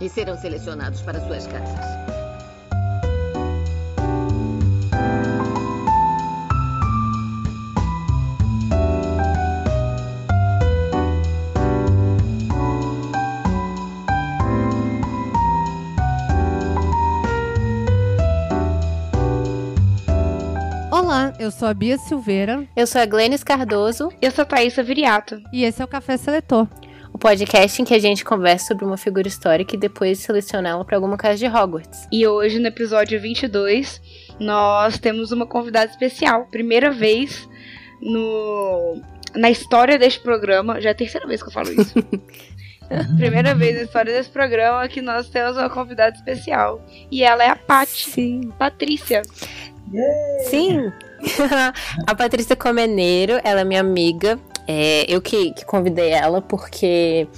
e serão selecionados para suas casas. Olá, eu sou a Bia Silveira. Eu sou a Glennis Cardoso. Eu sou a Thaisa Viriato. E esse é o Café Seletor o podcast em que a gente conversa sobre uma figura histórica e depois selecioná-la para alguma casa de Hogwarts. E hoje, no episódio 22, nós temos uma convidada especial. Primeira vez no na história deste programa, já é a terceira vez que eu falo isso. Primeira vez na história desse programa que nós temos uma convidada especial. E ela é a Paty. Sim. Patrícia. Yeah. Sim. a Patrícia Comeneiro, ela é minha amiga. É, eu que, que convidei ela porque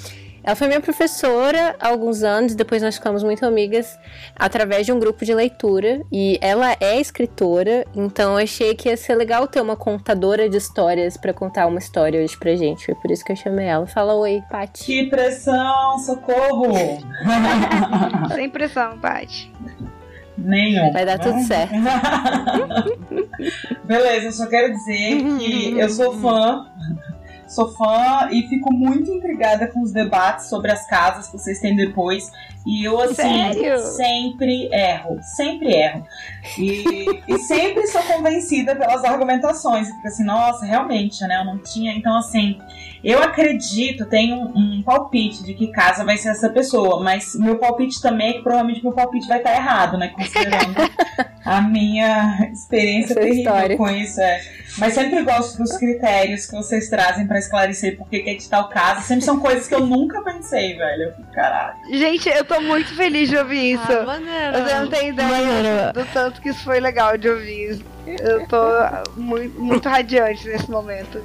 ela foi minha professora há alguns anos, depois nós ficamos muito amigas através de um grupo de leitura. E ela é escritora, então eu achei que ia ser legal ter uma contadora de histórias para contar uma história hoje pra gente. Foi por isso que eu chamei ela. Fala oi, Paty. Que pressão, socorro! Sem pressão, Paty. Nenhum. Vai dar tudo certo. Beleza, eu só quero dizer que eu sou fã Sou fã e fico muito intrigada com os debates sobre as casas que vocês têm depois. E eu, assim, Sério? sempre erro. Sempre erro. E, e sempre sou convencida pelas argumentações. Fico assim, nossa, realmente, né? Eu não tinha. Então, assim, eu acredito, tenho um, um palpite de que casa vai ser essa pessoa. Mas meu palpite também é que provavelmente meu palpite vai estar errado, né? Considerando a minha experiência Essa terrível história. com isso. É. Mas sempre gosto dos critérios que vocês trazem para esclarecer por que é de tal caso. Sempre são coisas que eu nunca pensei, velho. Eu fico, caralho. Gente, eu tô muito feliz de ouvir isso. Ah, maneiro. Você não tem ideia Maneiro. do tanto que isso foi legal de ouvir. Eu tô muito, muito radiante nesse momento.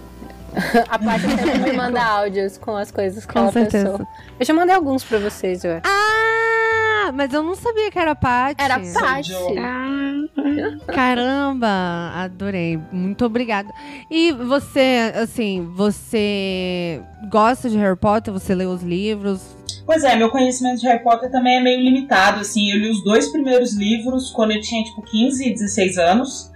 A Paty sempre me manda áudios com as coisas que Com ela certeza. pensou. Eu já mandei alguns pra vocês, eu acho. Ah, mas eu não sabia que era Paty. Era Paty. Caramba, adorei. Muito obrigada. E você, assim, você gosta de Harry Potter? Você lê os livros? Pois é, meu conhecimento de Harry Potter também é meio limitado, assim, eu li os dois primeiros livros quando eu tinha, tipo, 15 e 16 anos.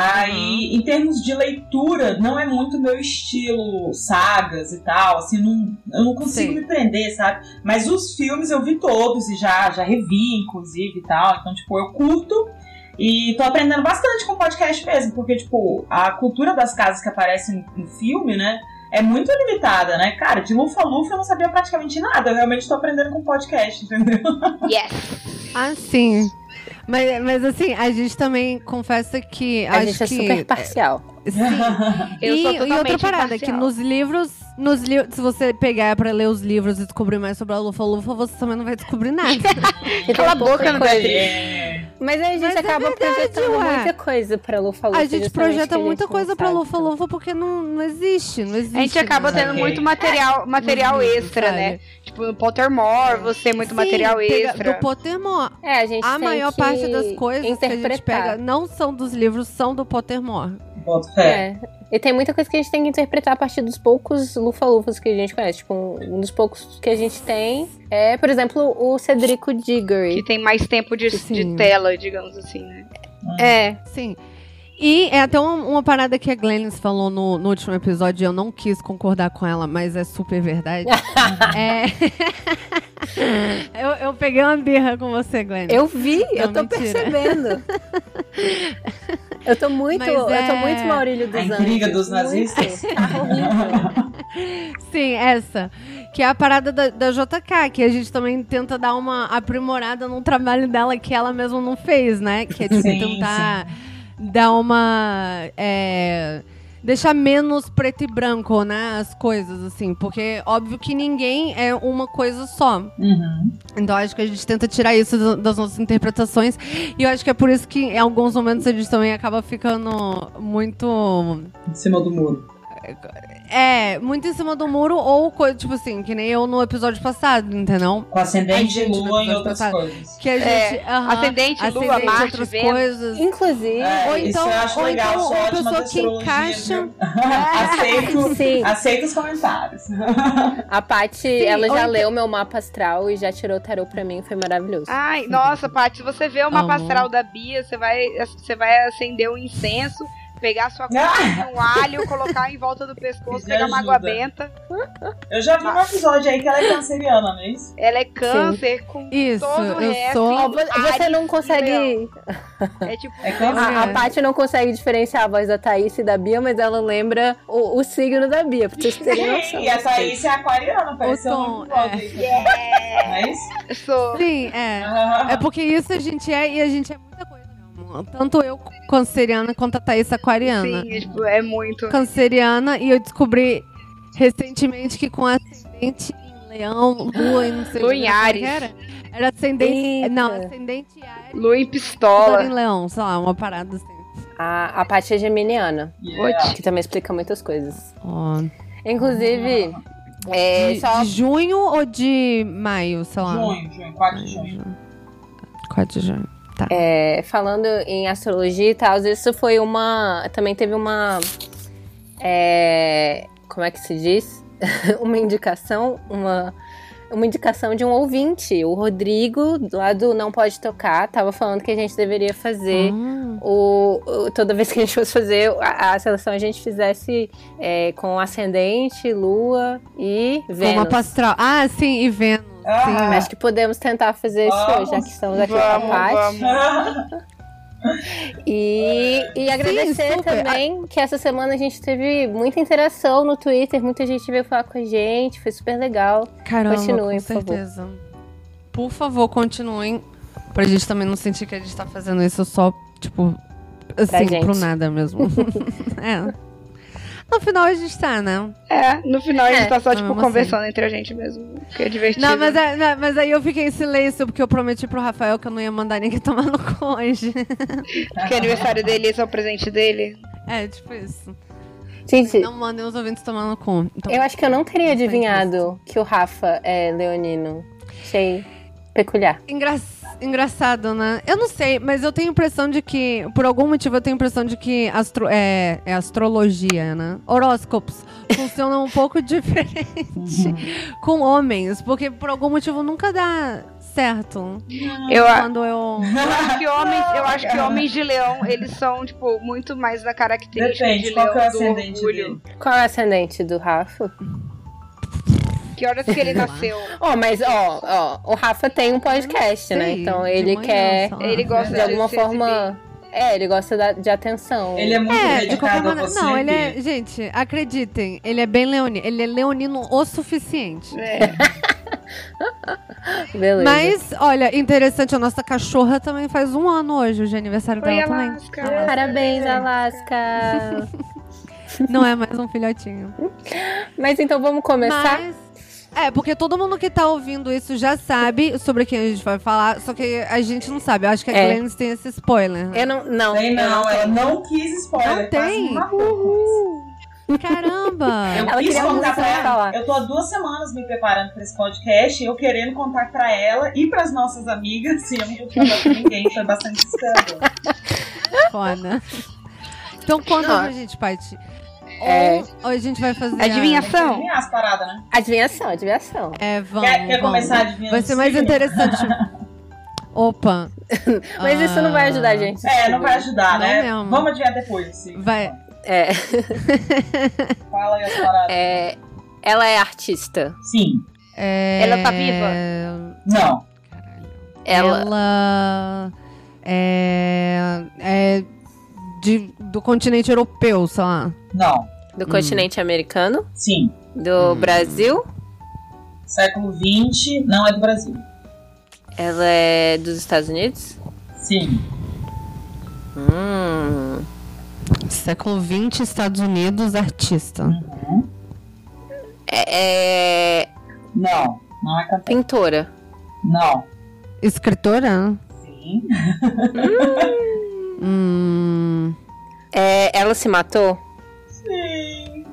Aí, em termos de leitura, não é muito meu estilo, sagas e tal, assim, não, eu não consigo Sim. me prender, sabe? Mas os filmes eu vi todos e já, já revi, inclusive, e tal, então, tipo, eu curto e tô aprendendo bastante com o podcast mesmo, porque, tipo, a cultura das casas que aparecem no filme, né, é muito limitada, né? Cara, de Lufa-Lufa eu não sabia praticamente nada. Eu realmente tô aprendendo com podcast, entendeu? Yes! Ah, sim. Mas, mas assim, a gente também confessa que. A acho gente é que, super parcial. Sim. Eu e, e outra parada, imparcial. que nos livros, nos li se você pegar pra ler os livros e descobrir mais sobre a Lufa-Lufa, você também não vai descobrir nada. E Cala a boca, não. É. Mas aí a gente Mas é acaba verdade, projetando ué. muita coisa pra Lufa Lufa. a gente projeta muita gente coisa pra sabe. Lufa-Lufa porque não, não existe, não existe. A gente acaba nada. tendo Ok. muito material, material Nos livros, extra, né? Tipo, no Pottermore, você muito Sim, material extra. Do Pottermore. É, a gente A tem maior que parte das coisas que a gente pega não são dos livros, são do Pottermore. Boto fé. É. E tem muita coisa que a gente tem que interpretar a partir dos poucos lufa-lufas que a gente conhece. Tipo, um dos poucos que a gente tem é, por exemplo, o Cedrico Diggory. Que tem mais tempo de, de tela, digamos assim, né? É, Sim. E é até uma, uma parada que a Glennis falou no, no último episódio, e eu não quis concordar com ela, mas é super verdade. é... eu, eu peguei uma birra com você, Glennis. Eu vi, Não, eu tô mentira. percebendo. eu tô muito, Mas eu tô é- muito Maurílio dos A Anjos. intriga dos muito. nazistas? Tá horrível. Sim, essa. Que é a parada da, da JK, que a gente também tenta dar uma aprimorada num trabalho dela que ela mesma não fez, né? Que é tipo Sim, tentar dar uma. é, deixar menos preto e branco, né? As coisas, assim. Porque óbvio que ninguém é uma coisa só. Uhum. Então acho que a gente tenta tirar isso do- das nossas interpretações. E eu acho que é por isso que em alguns momentos a gente também acaba ficando muito. Em cima do muro. É, muito em cima do muro, ou coisa, tipo assim, que nem eu no episódio passado, entendeu? Com ascendente lua em episódio outras passado. coisas. Que a gente. É, aham, ascendente, lua, ascendente, Marte, outras Vênus. coisas. Inclusive, É, Ou isso então- eu acho ou legal, então sou uma pessoa que encaixa- aceito, Sim. aceito os comentários. a Paty, ela já então- leu meu mapa astral e já tirou o tarô pra mim, foi maravilhoso. Ai, nossa, Paty, se você vê o mapa Amo. astral da Bia, você vai, você vai acender um incenso, pegar sua cuca, um alho, colocar em volta do pescoço, pegar uma ajuda. água benta. Eu já vi um episódio aí que ela é canceriana, não é isso? Ela é câncer com Isso, todo o eu resto. sou- você não consegue. É tipo. É. A, a Paty não consegue diferenciar a voz da Thaís e da Bia, mas ela lembra o, o signo da Bia, pra vocês terem noção. E a Thaís é aquariana, pareceu tom, um é isso? Eu sou. Sim, é. É porque isso a gente é e a gente é muita coisa. Tanto eu, canceriana, quanto a Thaís aquariana. Sim, é, tipo, é muito. Canceriana, e eu descobri recentemente que com ascendente em leão, lua e não sei Lua em é que Ares. Era, era ascendente. Eita. Não, ascendente em Ares. Lua em lua pistola. em leão, sei lá, uma parada assim. A, a Paty é geminiana, Yeah. que também explica muitas coisas. Ó, Inclusive, é, de, só de junho ou de maio, sei lá? Junho, junho, 4 de junho. 4 de junho. Tá. É, falando em astrologia e tal, isso foi uma. Também teve uma. é, como é que se diz? uma indicação, uma, uma indicação de um ouvinte. O Rodrigo, lá do Não Pode Tocar, tava falando que a gente deveria fazer. Ah, O, o- toda vez que a gente fosse fazer a, a seleção, a gente fizesse é, com ascendente, lua e Vênus. uma pastral. Ah, sim, e Vênus. Ah, Acho que podemos tentar fazer isso Vamos. hoje, já que estamos aqui com a Vamos, Paty. vamos. E, e agradecer super. também que essa semana a gente teve muita interação no Twitter, muita gente veio falar com a gente, foi super legal. Caramba, Continuem, com por favor. certeza. Por favor, continuem. Pra gente também não sentir que a gente tá fazendo isso só, tipo, assim, pro nada mesmo. é. No final a gente tá, né? É, no final a gente É, tá só, mas tipo, conversando entre a gente mesmo. Que é divertido. Não, mas, é- mas aí eu fiquei em silêncio porque eu prometi pro Rafael que eu não ia mandar ninguém tomar no cu hoje. Porque é aniversário dele, esse é o presente dele. É, tipo isso. Gente, Não mandem os ouvintes tomar no cu. Então, eu acho que eu não teria Não adivinhado que o Rafa é leonino. Achei peculiar. Engra- Engraçado, né? Eu não sei, mas eu tenho a impressão de que, por algum motivo, eu tenho a impressão de que astro é, é astrologia, né? Horóscopos funcionam um pouco diferente com homens, porque por algum motivo nunca dá certo. Eu, Quando eu. eu acho que homens, eu acho que homens de leão, eles são, tipo, muito mais da característica Depende, de qual leão é o do ascendente orgulho. Qual é o ascendente do Rafa? Que horas que ele nasceu? Ó, mas ó, ó, o Rafa tem um podcast, né? Então ele manhã, quer, sei lá. Ele gosta de de alguma forma. É, ele gosta da- de atenção. Ele é muito É, de qualquer maneira. você. Não, ele é. Gente, acreditem, ele é bem leonino. Ele é leonino o suficiente. É. Beleza. Mas, olha, interessante, a nossa cachorra também faz um ano hoje, de aniversário Oi, dela também. Alaska. Parabéns, Alaska! Não é mais um filhotinho. Mas então vamos começar? Mas. É, porque todo mundo que tá ouvindo isso já sabe sobre quem a gente vai falar, só que a gente não sabe. Eu acho que a É. Glennis tem esse spoiler. Eu não. Não, Tem eu não, ela não quis spoiler. Não tem? com. Caramba! Eu Ela quis contar pra ela. falar. Eu tô há duas semanas me preparando pra esse podcast, eu querendo contar pra ela e pras nossas amigas, e eu não contar pra ninguém, foi bastante desesperador. Foda. Então conta pra gente, Paty. É. Ou a gente vai fazer. a- Adivinhação? Adivinhar as paradas, né? Adivinhação, adivinhação. É, vamos. Quer, quer vamos. começar adivinhando Vai ser mais signo? interessante. Opa. Mas isso não vai ajudar a gente. É, não vai ajudar, Não né? mesmo. Vamos adivinhar depois. Sim. Vai. É. Fala aí as paradas. É, Ela é artista. Sim. É... Ela tá viva? Não. Ela. Ela é, é de, do continente europeu, sei lá. Não. Do continente americano. Sim. Do Brasil. Século XX, não é do Brasil. Ela é dos Estados Unidos. Sim. Hum. Século XX, Estados Unidos, artista. É, é Não. Não é cantora. pintora. Não. Escritora? Sim. Hum, É, ela se matou? Sim.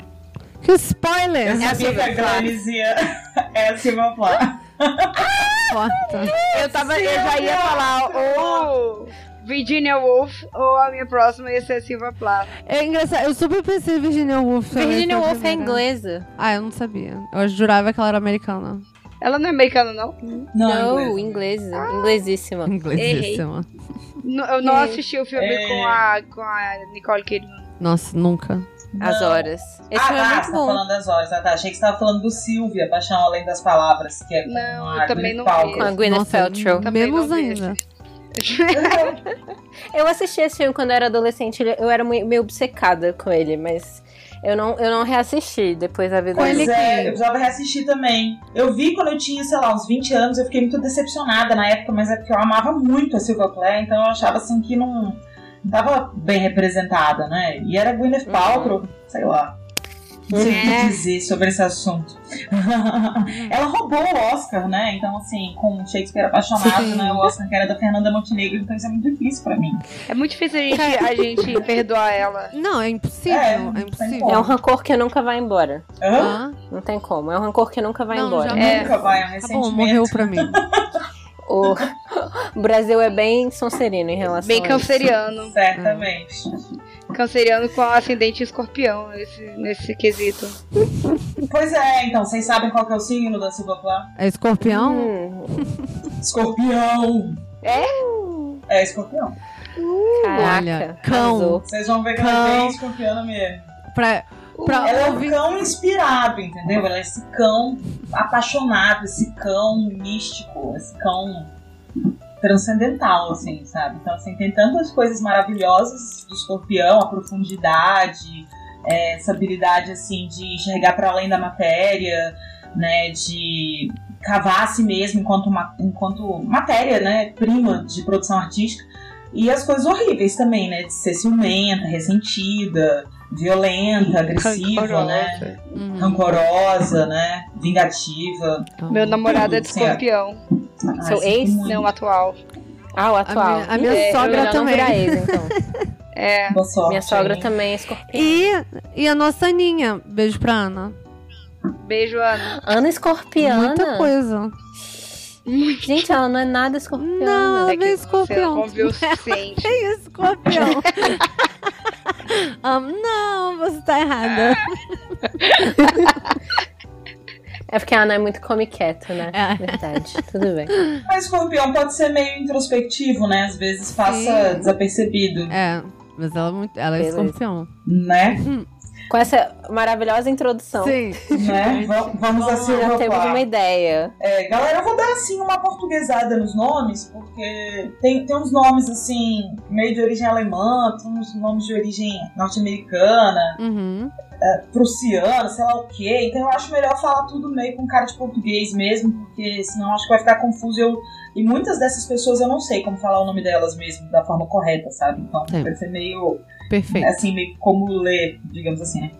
que spoiler! Eu sabia que a Gladys ia... É a Silvia Plath. Porta. Eu, tava, eu já ia falar ou Virginia Woolf ou a minha próxima ia ser a Silva Plath. É engraçado, eu super pensei em Virginia Woolf. Virginia Woolf é inglesa. Ah, eu não sabia. Eu jurava que ela era americana. Ela não é americana, não? Não, Não, inglês. inglesa. Inglesíssima. Inglesíssima. N- Eu não assisti o filme É. com, a, com a Nicole Kidman. Nossa, nunca. As Não. horas. Esse ah, filme é tá, muito você tá bom. falando das horas. Ah, tá. Achei que você tava falando do Silvia, Paixão Além das Palavras, que é com Não, a eu também Gwyneth não Paltrow. Com a Gwyneth Nossa, Paltrow. Também menos ainda. Eu assisti esse filme quando eu era adolescente. Eu era meio obcecada com ele, mas eu não, eu não reassisti depois da vida Pois é, eu precisava reassistir também. Eu vi quando eu tinha, sei lá, uns 20 anos, eu fiquei muito decepcionada na época, mas é porque eu amava muito a Silvia Plath, então eu achava assim que não, não tava bem representada, né? E era Gwyneth Paltrow, sei lá. O que dizer sobre esse assunto. Ela roubou o Oscar, né? Então, assim, com Shakespeare apaixonado, Sim. né? O Oscar que era da Fernanda Montenegro, então isso é muito difícil pra mim. É muito difícil a gente, a gente perdoar ela. Não, é impossível. É, É, impossível. É um rancor que nunca vai embora. Hã? Ah, Não tem como. É um rancor que nunca vai Não, embora. já É. Nunca vai, é um tá bom, morreu pra mim. O... o Brasil é bem sonserino em relação Bem a isso. canceriano. Certamente. Canceriano com ascendente escorpião nesse, nesse quesito. Pois é, então, vocês sabem qual que é o signo da Silvia Plath? É escorpião? Hum, Escorpião! É? É escorpião. caraca. Olha, cão. Vocês vão ver que ela é Cão. bem escorpiana mesmo. Pra, pra Ela é um ouvir- cão inspirado, entendeu? Ela é esse cão apaixonado, esse cão místico, esse cão transcendental, assim, sabe? Então, assim, tem tantas coisas maravilhosas do escorpião, a profundidade, é, essa habilidade, assim, de enxergar para além da matéria, né? De cavar a si mesmo enquanto, ma- enquanto matéria, né? Prima de produção artística. E as coisas horríveis também, né? De ser ciumenta, ressentida, violenta, agressiva, né? Uhum. Rancorosa, né? Vingativa. Meu namorado é de escorpião. Ah, Seu ex? muito. Não, atual. Ah, o atual. minha- a minha É, sogra também. ex, então. É. Sorte, Minha sogra hein? também é escorpião. E, e a nossa Aninha. Beijo pra Ana. Beijo, Ana. Ana escorpiana? Muita coisa. Gente, ela não é nada escorpiana. Não, ela É é você escorpião. não conviveu o suficiente. Que escorpião? Ah, não, você tá errada. É porque a Ana é muito come quieto, né? É. Verdade. Tudo bem. Mas escorpião pode ser meio introspectivo, né? Às vezes passa Sim. desapercebido, É, mas ela, é muito- ela é escorpião. né? Com essa maravilhosa introdução. Sim. né? Va- Vamos a Já temos uma ideia. É, galera, eu vou dar assim uma portuguesada nos nomes, porque tem, tem uns nomes assim, meio de origem alemã, tem uns nomes de origem norte-americana, Uhum. prussiana, sei lá o quê. Então eu acho melhor falar tudo meio com cara de português mesmo, porque senão acho que vai ficar confuso. Eu, e muitas dessas pessoas eu não sei como falar o nome delas mesmo da forma correta, sabe? Então Sim. vai ser meio Perfeito. assim, meio como ler, digamos assim, né?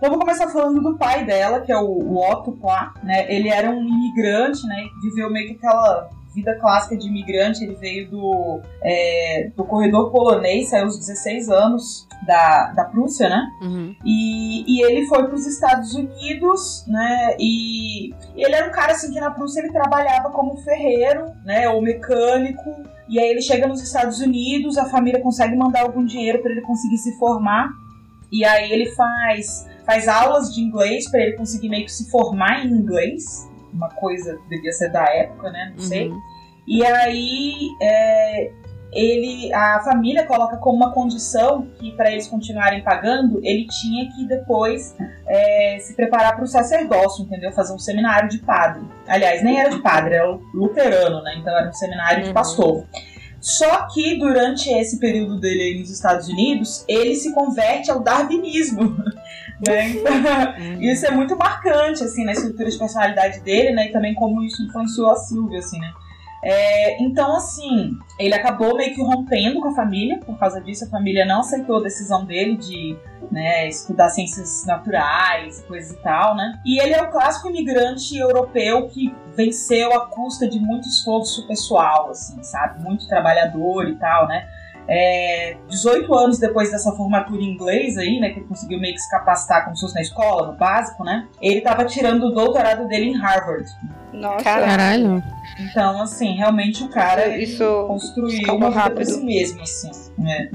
Então vou começar falando do pai dela, que é o, Otto Plá, né? Ele era um imigrante, né? Viveu meio que aquela vida clássica de imigrante. Ele veio do, é, do corredor polonês, saiu aos 16 anos da, da Prússia, né? Uhum. E, e ele foi para os Estados Unidos, né? E ele era um cara assim que na Prússia ele trabalhava como ferreiro, né? Ou mecânico. E aí ele chega nos Estados Unidos, a família consegue mandar algum dinheiro para ele conseguir se formar. E aí ele faz faz aulas de inglês para ele conseguir meio que se formar em inglês. Uma coisa que devia ser da época, né? Não sei. Uhum. E aí é, ele, a família coloca como uma condição que para eles continuarem pagando, ele tinha que depois é, se preparar para o sacerdócio, entendeu? Fazer um seminário de padre. Aliás, nem era de padre, era luterano, né? Então era um seminário de Uhum. pastor. Só que durante esse período dele aí nos Estados Unidos, ele se converte ao darwinismo. né? Então, isso é muito marcante, assim, na estrutura de personalidade dele, né? E também como isso influenciou a Silvia, assim, né? É, então, assim, ele acabou meio que rompendo com a família, por causa disso, a família não aceitou a decisão dele de né, estudar ciências naturais, coisas e tal, né? E ele é o clássico imigrante europeu que venceu à custa de muito esforço pessoal, assim, sabe? Muito trabalhador e tal, né? É, 18 anos depois dessa formatura em inglês aí, né, que ele conseguiu meio que se capacitar como se fosse na escola, no básico, né? Ele tava tirando o doutorado dele em Harvard. Nossa. Caralho. Então, assim, realmente o cara ele Isso construiu uma vida pra rápido. si mesmo, assim. né?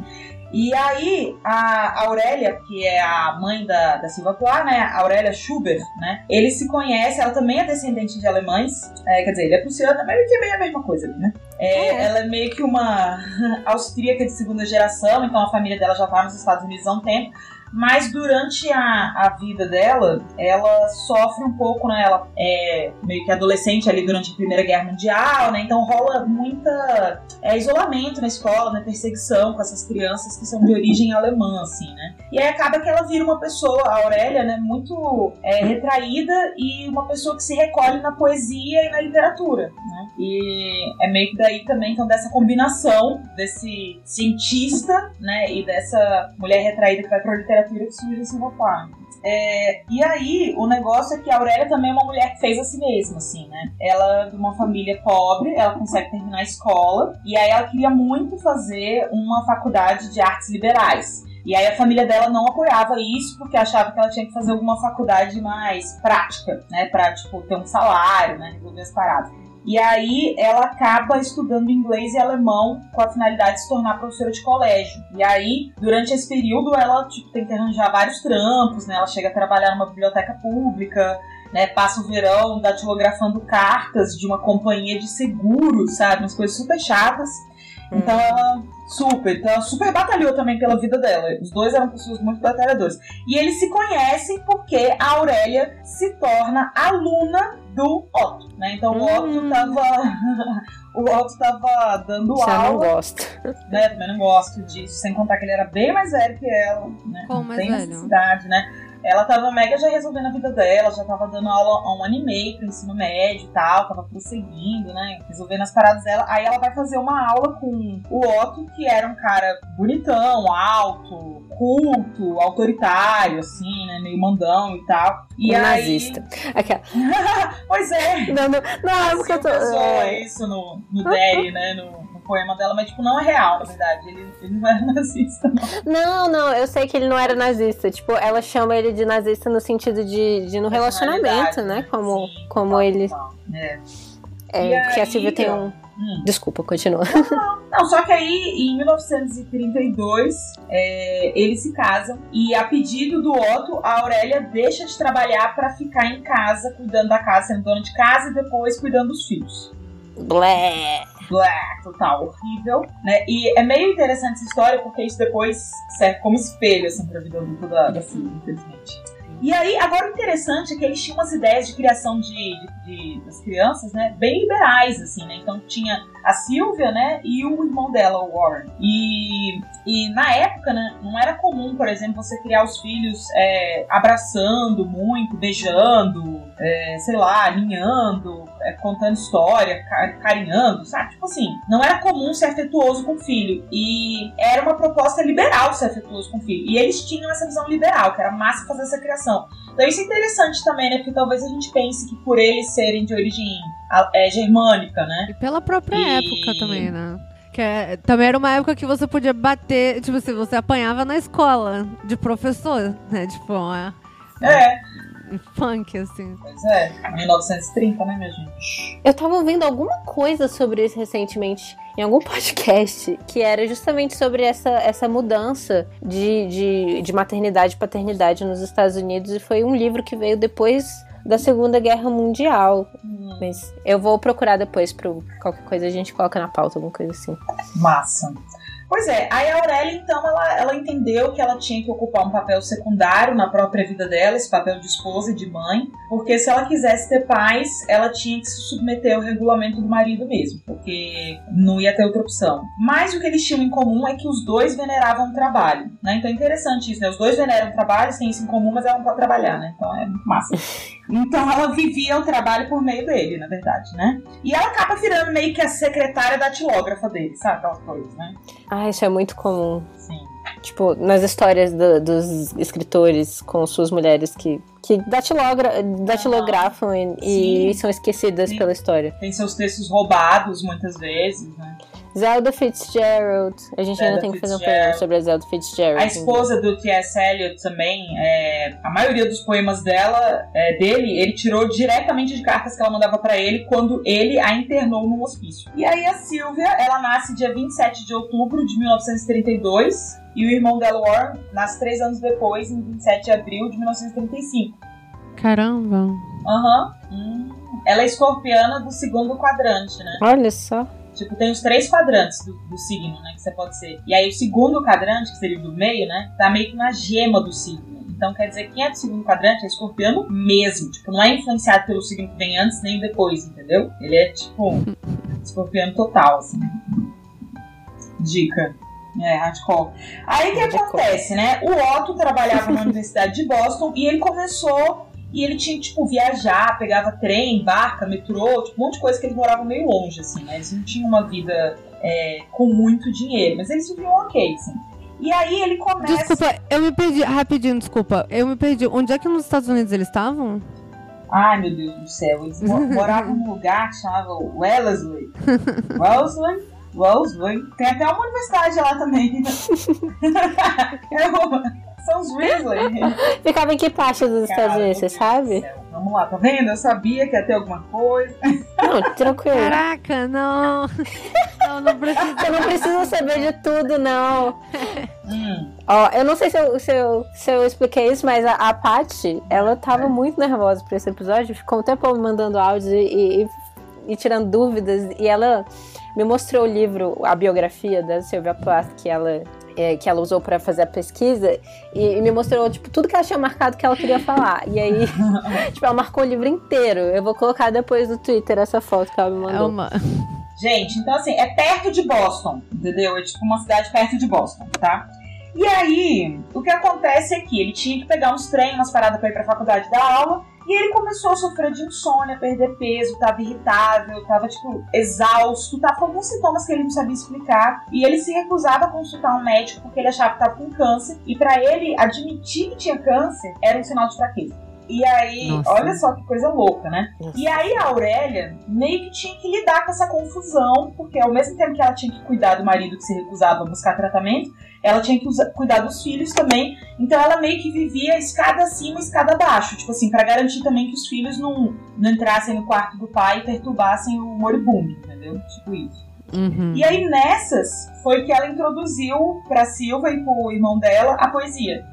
E aí, a Aurélia, que é a mãe da, da Silva Plath, né? A Aurélia Schubert, né? Eles se conhecem, ela também é descendente de alemães. É, quer dizer, ele é prussiano, mas meio que é meio a mesma coisa ali, né? É, Ela é meio que uma austríaca de segunda geração, então a família dela já tá nos Estados Unidos há um tempo. Mas durante a, a vida dela, ela sofre um pouco, né? Ela é meio que adolescente ali durante a Primeira Guerra Mundial, né? Então rola muita é, isolamento na escola, né? Perseguição com essas crianças que são de origem alemã, assim, né? E aí acaba que ela vira uma pessoa, a Aurélia, né? Muito é, retraída e uma pessoa que se recolhe na poesia e na literatura, né? E é meio que daí também, então, dessa combinação desse cientista, né? E dessa mulher retraída que vai pra literatura que surge esse Silva É, e aí, o negócio é que a Aurélia também é uma mulher que fez a si mesma, assim, né? Ela é de uma família pobre, ela consegue terminar a escola, e aí ela queria muito fazer uma faculdade de artes liberais. E aí a família dela não apoiava isso porque achava que ela tinha que fazer alguma faculdade mais prática, né? Pra, tipo, ter um salário, né? Resolver as paradas. E aí ela acaba estudando inglês e alemão com a finalidade de se tornar professora de colégio. E aí, durante esse período, ela tipo, tem que arranjar vários trampos, né? Ela chega a trabalhar numa biblioteca pública, né? Passa o verão datilografando cartas de uma companhia de seguros, sabe? Umas coisas super chatas. Então ela super, então ela super batalhou também pela vida dela. Os dois eram pessoas muito batalhadoras. E eles se conhecem porque a Aurélia se torna aluna do Otto, né? Então o Otto tava o Otto tava dando não aula, gosto. né? Também não gosto disso, sem contar que ele era bem mais velho que ela, né? Como não mais tem velho? necessidade, né? Ela tava mega já resolvendo a vida dela, já tava dando aula há um ano e meio pro ensino médio e tal, tava prosseguindo, né? Resolvendo as paradas dela. Aí ela vai fazer uma aula com o Otto, que era um cara bonitão, alto, culto, autoritário, assim, né? Meio mandão e tal. E Um aí... nazista. Aquela. pois é. Não, não, não, é porque eu tô. Zoa é. isso no, no Derry, né? No poema dela, mas tipo, não é real, na verdade. Ele, ele não era nazista, não. Não, não, eu sei que ele não era nazista. Tipo, ela chama ele de nazista no sentido de, de no relacionamento, né? Como, como ele. É. É, E porque a aí, Silvia tem um. Hum. Desculpa, continua. Não, só que aí, em 1932, é, eles se casam e, a pedido do Otto, a Aurélia deixa de trabalhar pra ficar em casa, cuidando da casa, sendo dona de casa e depois cuidando dos filhos. Blé. Blé, total, horrível, né? E é meio interessante essa história porque isso depois serve como espelho, assim, pra vida adulta da, Silvia, infelizmente. E aí, agora o interessante é que eles tinham umas ideias de criação de, de- de- das crianças, né, bem liberais, assim, né? Então tinha a Silvia, né, e o irmão dela, o Warren. E, e na época, né, não era comum, por exemplo, você criar os filhos é, abraçando muito, beijando, é, sei lá, aninhando, é, contando história, ca- carinhando, sabe? Tipo assim, não era comum ser afetuoso com o filho. E era uma proposta liberal ser afetuoso com o filho. E eles tinham essa visão liberal, que era massa fazer essa criação. Então isso é interessante também, né? Porque talvez a gente pense que por eles serem de origem é, germânica, né? E pela própria E- época também, né? Que é- também era uma época que você podia bater, tipo assim, você apanhava na escola de professor, né? Tipo, é, É, funk, assim. pois é. 1930, né, minha gente? Eu tava ouvindo alguma coisa sobre isso recentemente em algum podcast que era justamente sobre essa, essa mudança de, de, de maternidade e paternidade nos Estados Unidos e foi um livro que veio depois da Segunda Guerra Mundial. Hum. Mas eu vou procurar depois para qualquer coisa a gente coloca na pauta, alguma coisa assim. Massa. Pois é, aí a Aurélia, então, ela, ela entendeu que ela tinha que ocupar um papel secundário na própria vida dela, esse papel de esposa e de mãe, porque se ela quisesse ter paz, ela tinha que se submeter ao regulamento do marido mesmo, porque não ia ter outra opção. Mas o que eles tinham em comum é que os dois veneravam o trabalho, né? Então é interessante isso, né? Os dois veneram o trabalho, têm isso em comum, mas ela não pode trabalhar, né? Então é massa. Então ela vivia o trabalho por meio dele, na verdade, né? E ela acaba virando meio que a secretária da tilógrafa dele, sabe? Aquelas coisas, né? Ah, isso é muito comum. Sim. Tipo, nas histórias do, dos escritores com suas mulheres que, que datilogra, datilografam ah, e, e, são esquecidas Sim. pela história. Tem seus textos roubados muitas vezes, né? Zelda Fitzgerald. A gente Zelda ainda tem que fazer um programa sobre a Zelda Fitzgerald. A esposa do T.S. Eliot também, é, a maioria dos poemas dela, é, dele, ele tirou diretamente de cartas que ela mandava para ele quando ele a internou no hospício. E aí a Sylvia, ela nasce dia 27 de outubro de 1932 e o irmão dela, Warren, nasce três anos depois, em 27 de abril de 1935. Caramba! Aham. Uhum. Hum. Ela é escorpiana do segundo quadrante, né? Olha só. Tipo, tem os três quadrantes do, do, signo, né? Que você pode ser. E aí o segundo quadrante, que seria do meio, né? Tá meio que na gema do signo. Então quer dizer que quem é do segundo quadrante é escorpiano mesmo. Tipo, não é influenciado pelo signo que vem antes nem depois, entendeu? Ele é tipo escorpiano total, assim. Dica. É, hardcore. Aí o que acontece, né? O Otto trabalhava na Universidade de Boston e ele começou e ele tinha, tipo, viajar, pegava trem, barca, metrô, tipo, um monte de coisa que eles moravam meio longe, assim, né? Eles não tinham uma vida é, com muito dinheiro, mas eles viviam ok, assim. E aí ele começa. Desculpa, eu me perdi, rapidinho, desculpa. Eu me perdi. Onde é que nos Estados Unidos eles estavam? Ai, meu Deus do céu. Eles moravam num lugar que chamava Wellesley. Wellesley? Wellesley. Tem até uma universidade lá também. eu, são os Weasley. Ficava em que parte dos Estados Unidos, você sabe? Vamos lá, tá vendo? Eu sabia que ia ter alguma coisa. Não, tranquilo. Caraca, não. Não, não precisa. Você não precisa saber de tudo, não. Hum. Ó, eu não sei se eu, se eu, se eu expliquei isso, mas a, a Paty, ela tava é. muito nervosa por esse episódio. Ficou um tempo me mandando áudios e, e, e tirando dúvidas. E ela me mostrou o livro, a biografia da Sylvia Plath, que ela é, que ela usou para fazer a pesquisa e, e, me mostrou, tipo, tudo que ela tinha marcado que ela queria falar. E aí, tipo, ela marcou o livro inteiro. Eu vou colocar depois no Twitter essa foto que ela me mandou. É uma... Gente, então assim, é perto de Boston, entendeu? É tipo uma cidade perto de Boston, tá? E aí, o que acontece é que ele tinha que pegar uns treinos, umas paradas pra ir pra faculdade da aula, e ele começou a sofrer de insônia, perder peso, tava irritável, tava, tipo, exausto, tava com alguns sintomas que ele não sabia explicar. E ele se recusava a consultar um médico porque ele achava que tava com câncer. E para ele, admitir que tinha câncer era um sinal de fraqueza. E aí, Nossa. olha só que coisa louca, né? Nossa. E aí a Aurélia meio que tinha que lidar com essa confusão, porque ao mesmo tempo que ela tinha que cuidar do marido que se recusava a buscar tratamento, ela tinha que usar, cuidar dos filhos também. Então ela meio que vivia escada acima, escada abaixo, tipo assim, para garantir também que os filhos não, não entrassem no quarto do pai e perturbassem o moribundo, entendeu? Tipo isso. Uhum. E aí nessas foi que ela introduziu para Silva e pro irmão dela a poesia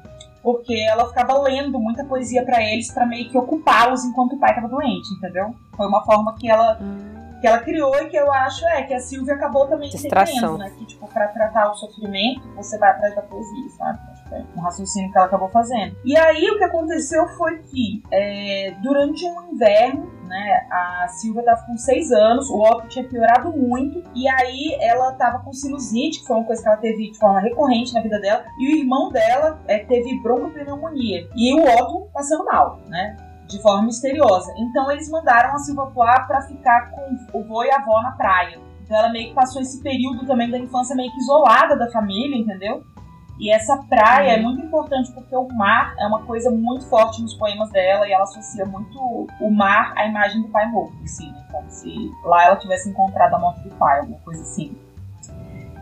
porque ela ficava lendo muita poesia para eles para meio que ocupá-los enquanto o pai estava doente, entendeu? Foi uma forma que ela hum. Que ela criou e que eu acho é que a Silvia acabou também entendendo, né? Que tipo para tratar o sofrimento você vai atrás da poesia, sabe? É um raciocínio que ela acabou fazendo. E aí o que aconteceu foi que é, durante um inverno né? A Silvia estava com 6 anos, o Otto tinha piorado muito, e aí ela estava com sinusite, que foi uma coisa que ela teve de forma recorrente na vida dela, e o irmão dela é, teve broncopneumonia, e o Otto passando mal, né? De forma misteriosa. Então eles mandaram a Silvia Plá para ficar com o vô e a avó na praia. Então ela meio que passou esse período também da infância meio que isolada da família, entendeu? E essa praia uhum. é muito importante porque o mar é uma coisa muito forte nos poemas dela e ela associa muito o mar à imagem do pai morto, assim, né? Como se lá ela tivesse encontrado a morte do pai, alguma coisa assim.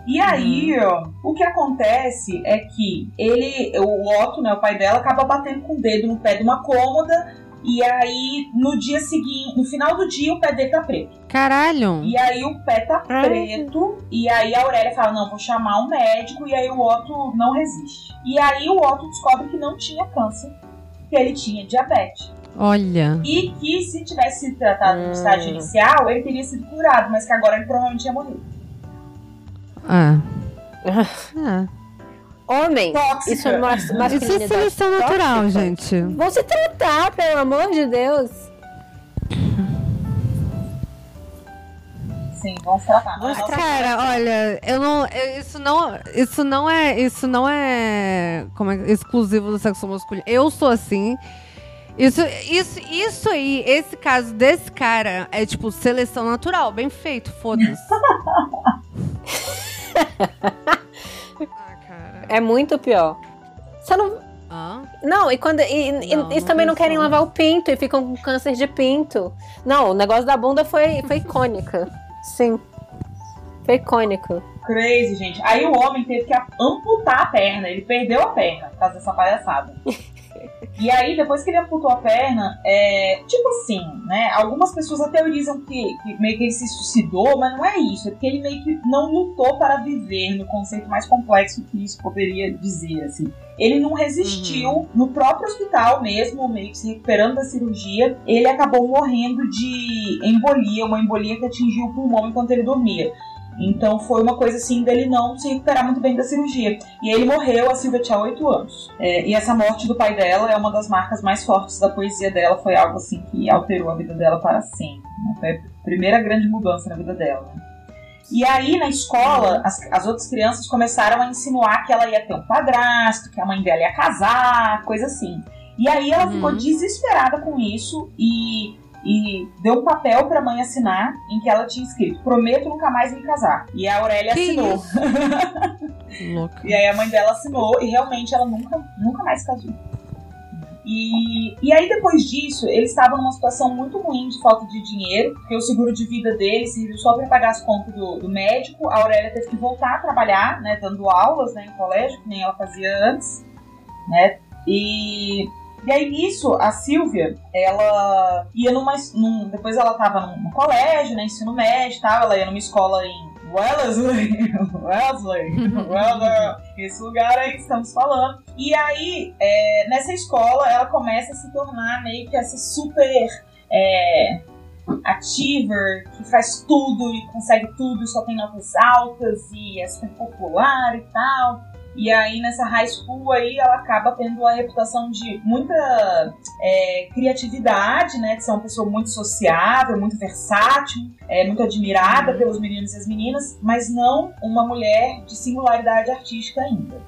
E aí, uhum. o que acontece é que ele, o Otto, né, o pai dela, acaba batendo com o dedo no pé de uma cômoda e aí, no dia seguinte, no final do dia, o pé dele tá preto. Caralho! E aí o pé tá preto. E aí a Aurélia fala: não, vou chamar um médico. E aí o Otto não resiste. E aí o Otto descobre que não tinha câncer, que ele tinha diabetes. Olha. E que se tivesse sido tratado no estágio inicial, ele teria sido curado, mas que agora ele provavelmente ia morrer. Ah. É. Homem, Tóxica. isso é mas- Isso é masculinidade seleção natural, tóxica. gente. Vão se tratar, pelo amor de Deus. Sim, vamos tratar. Vamos Cara, olha, eu não, eu- isso não, isso não é, isso não é, como é exclusivo do sexo masculino. Eu sou assim. Isso, isso, isso aí, esse caso desse cara é tipo seleção natural, bem feito, foda-se. ah. É muito pior. Você não. Hã? Não, e quando. E, e- Não, eles não também não querem lavar o pinto e ficam com câncer de pinto. Não, o negócio da bunda foi, foi icônica. Sim. Foi icônico. Crazy, gente. Aí o homem teve que amputar a perna. Ele perdeu a perna por causa dessa palhaçada. E aí, depois que ele amputou a perna, é. Tipo assim, né? Algumas pessoas até teorizam que, que meio que ele se suicidou, mas não é isso. É porque ele meio que não lutou para viver no conceito mais complexo que isso poderia dizer, assim. Ele não resistiu no próprio hospital mesmo, meio que se recuperando da cirurgia. Ele acabou morrendo de embolia, uma embolia que atingiu o pulmão enquanto ele dormia. Então foi uma coisa assim dele não se recuperar muito bem da cirurgia. E ele morreu, a Silvia tinha 8 anos. É, e essa morte do pai dela é uma das marcas mais fortes da poesia dela. Foi algo assim que alterou a vida dela para sempre. né? Foi a primeira grande mudança na vida dela. né? E aí, na escola, as, as outras crianças começaram a insinuar que ela ia ter um padrasto, que a mãe dela ia casar, coisa assim. E aí ela Uhum. ficou desesperada com isso e, e deu um papel pra mãe assinar em que ela tinha escrito: Prometo nunca mais me casar. E a Aurélia Que assinou. E aí a mãe dela assinou e realmente ela nunca, nunca mais casou. E, e aí depois disso, eles estavam numa situação muito ruim de falta de dinheiro, porque o seguro de vida dele serviu só para pagar as contas do, do médico. A Aurélia teve que voltar a trabalhar, né, dando aulas né, em colégio, que nem ela fazia antes, né? E, e aí nisso, a Silvia, ela ia numa. Num, depois ela tava num, colégio, né, ensino médio e tal, ela ia numa escola em Wellesley, Wellesley, Wellesley, esse lugar aí que estamos falando. E aí, é, nessa escola, ela começa a se tornar meio que essa super é, achiever, que faz tudo e consegue tudo, e só tem notas altas e é super popular e tal. E aí, nessa high school aí, ela acaba tendo a reputação de muita é, criatividade, né? De ser uma pessoa muito sociável, muito versátil, é, muito admirada pelos meninos e as meninas, mas não uma mulher de singularidade artística ainda.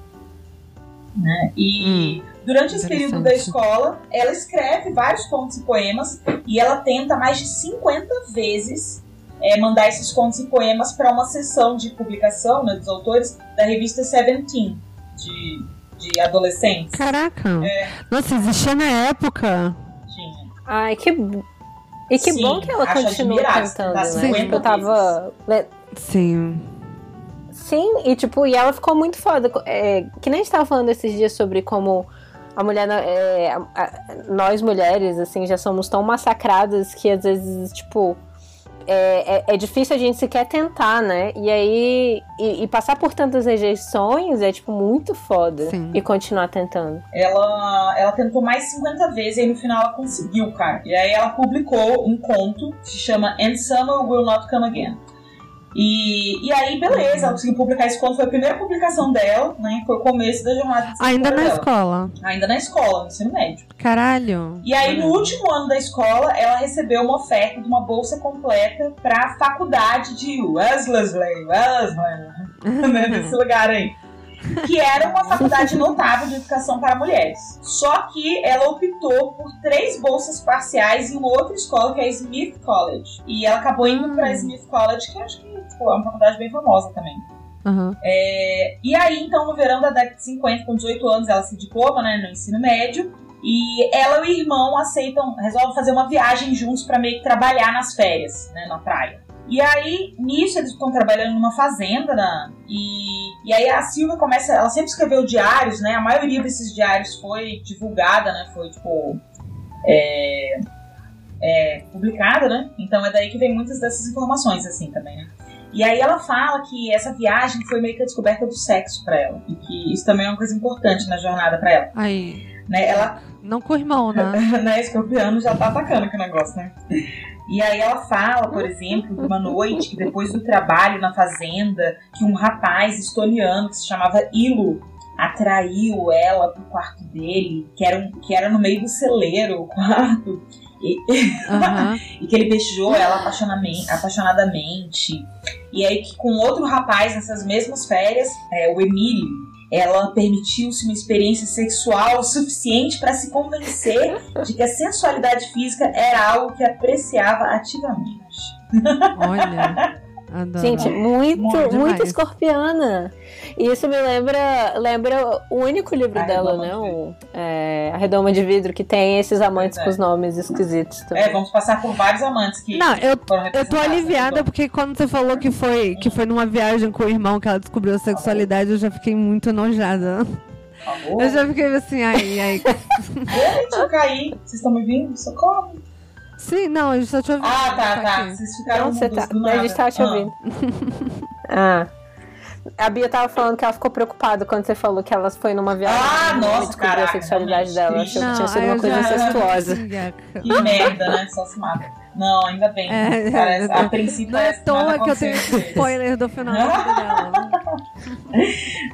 Né? E durante esse período da escola, ela escreve vários contos e poemas e ela tenta mais de 50 vezes é, mandar esses contos e poemas para uma sessão de publicação né, dos autores da revista Seventeen, de, de adolescentes. Caraca. Nossa, existia na época. Tinha. Ai, que. E que Sim, bom que ela continua cantando, tá né? 50 Tipo, eu tava. le- Sim. Sim, e tipo, e ela ficou muito foda. É, que nem a gente tava falando esses dias sobre como a mulher, é, a- a- nós mulheres, assim, já somos tão massacradas que às vezes, tipo, é, é, é difícil a gente sequer tentar, né? E aí, e, e passar por tantas rejeições é, tipo, muito foda. Sim. E continuar tentando. Ela, ela tentou mais 50 vezes e aí no final ela conseguiu, cara. E aí ela publicou um conto que se chama And Summer Will Not Come Again. E, e aí, beleza, ela conseguiu publicar esse conto. Foi a primeira publicação dela, né? Foi o começo da jornada de Ainda na dela. escola. Ainda na escola, no ensino médio. Caralho. E aí, no último ano da escola, ela recebeu uma oferta de uma bolsa completa para a faculdade de Wellesley, Wellesley, né, nesse lugar aí. Que era uma faculdade notável de educação para mulheres. Só que ela optou por três bolsas parciais em uma outra escola, que é a Smith College. E ela acabou indo Hum. para Smith College, que acho que é uma faculdade bem famosa também. Aham. É, e aí, então, no verão da década de 50, com 18 anos, ela se diploma né, no ensino médio. E ela e o irmão aceitam, resolvem fazer uma viagem juntos para meio que trabalhar nas férias, né, na praia. E aí, nisso, eles estão trabalhando numa fazenda, né, e, e aí a Silvia começa, ela sempre escreveu diários, né, a maioria desses diários foi divulgada, né, foi, tipo, é, é, publicada, né, então é daí que vem muitas dessas informações, assim, também, né. E aí ela fala que essa viagem foi meio que a descoberta do sexo pra ela. E que isso também é uma coisa importante na jornada pra ela. Aí. Né? Ela, Não com o irmão, né? né? Escorpiano já tá atacando aqui o negócio, né? E aí ela fala, por exemplo, de uma noite que depois do trabalho na fazenda, que um rapaz estoniano que se chamava Ilo atraiu ela pro quarto dele, que era, um, que era no meio do celeiro o quarto. E, Aham. e que ele beijou ela apaixonadamente. E aí que com outro rapaz nessas mesmas férias, é, o Emílio, ela permitiu-se uma experiência sexual suficiente para se convencer de que a sensualidade física era algo que apreciava ativamente. Olha. Adoro. Gente, muito, demais. muito escorpiana. E isso me lembra, lembra o único livro A dela, né? de O, é, a Redoma de Vidro, que tem esses amantes é. com os nomes esquisitos também. É, vamos passar por vários amantes que Não, eu, foram eu tô aliviada porque quando você falou que foi, que foi numa viagem com o irmão que ela descobriu a sexualidade, eu já fiquei muito enojada. Eu já fiquei assim, ai, ai. Gente, eu caí. Vocês estão me ouvindo? Socorro. Sim, não, a gente tá te ouvindo. Ah, tá, tá. aqui. Vocês ficaram Não, você tá, do a gente tava te Ah. ouvindo. ah. A Bia tava falando que ela ficou preocupada quando você falou que ela foi numa viagem Ah, nossa, descobriu a sexualidade dela. Achou que tinha sido uma coisa incestuosa. Que merda, né? Só se mata. Não, ainda bem. É, Parece- é, a princípio Não é à parece que nada toa que eu tenho spoiler do final dela.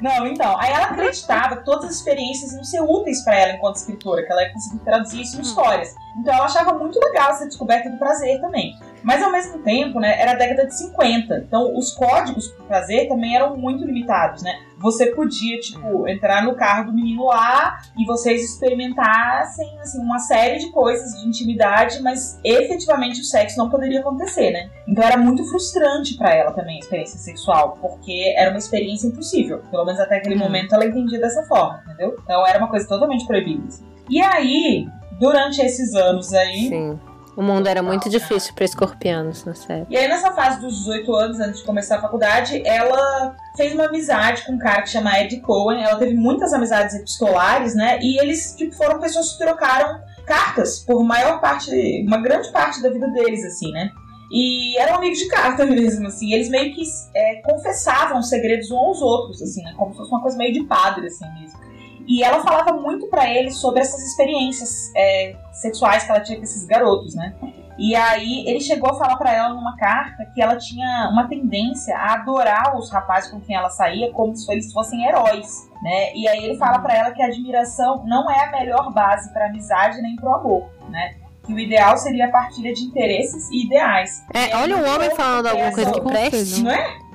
Não, então. Aí ela acreditava que todas as experiências iam ser úteis pra ela enquanto escritora, que ela ia conseguir traduzir isso em histórias. Então ela achava muito legal essa descoberta do prazer também. Mas ao mesmo tempo, né, era a década de 50. Então os códigos pro prazer também eram muito limitados, né? Você podia, tipo, entrar no carro do menino lá e vocês experimentassem, assim, uma série de coisas de intimidade, mas efetivamente o sexo não poderia acontecer, né? Então era muito frustrante pra ela também a experiência sexual, porque era uma experiência impossível. Pelo menos até aquele Hum. momento ela entendia dessa forma, entendeu? Então era uma coisa totalmente proibida. assim. E aí, durante esses anos aí, Sim. O mundo era muito difícil pra escorpianos na série. e aí, nessa fase dos 18 anos, antes de começar a faculdade, ela fez uma amizade com um cara que chama Ed Cohen. Ela teve muitas amizades epistolares, né? E eles, tipo, foram pessoas que trocaram cartas por maior parte, uma grande parte da vida deles, assim, né? E eram amigos de carta mesmo, assim. Eles meio que é, confessavam segredos uns aos outros, assim, né? Como se fosse uma coisa meio de padre, assim mesmo. E ela falava muito pra ele sobre essas experiências é, sexuais que ela tinha com esses garotos, né? E aí ele chegou a falar pra ela numa carta que ela tinha uma tendência a adorar os rapazes com quem ela saía como se eles fossem heróis, né? E aí ele fala pra ela que a admiração não é a melhor base pra amizade nem pro amor, né? Que o ideal seria a partilha de interesses e ideais. É, olha um homem falando alguma coisa que preste. Não é?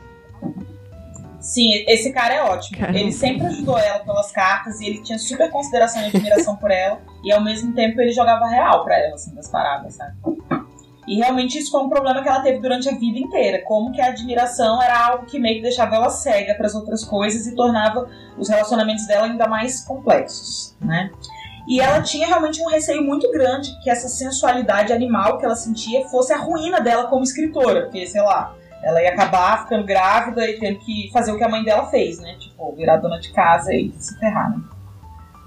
Sim, esse cara é ótimo. Caramba. Ele sempre ajudou ela pelas cartas e ele tinha super consideração e admiração por ela. E ao mesmo tempo ele jogava real pra ela, assim, das paradas, sabe? E realmente isso foi um problema que ela teve durante a vida inteira. Como que a admiração era algo que meio que deixava ela cega para as outras coisas e tornava os relacionamentos dela ainda mais complexos, né? E ela tinha realmente um receio muito grande que essa sensualidade animal que ela sentia fosse a ruína dela como escritora, porque, sei lá, ela ia acabar ficando grávida e tendo que fazer o que a mãe dela fez, né? Tipo, virar dona de casa e se ferrar, né?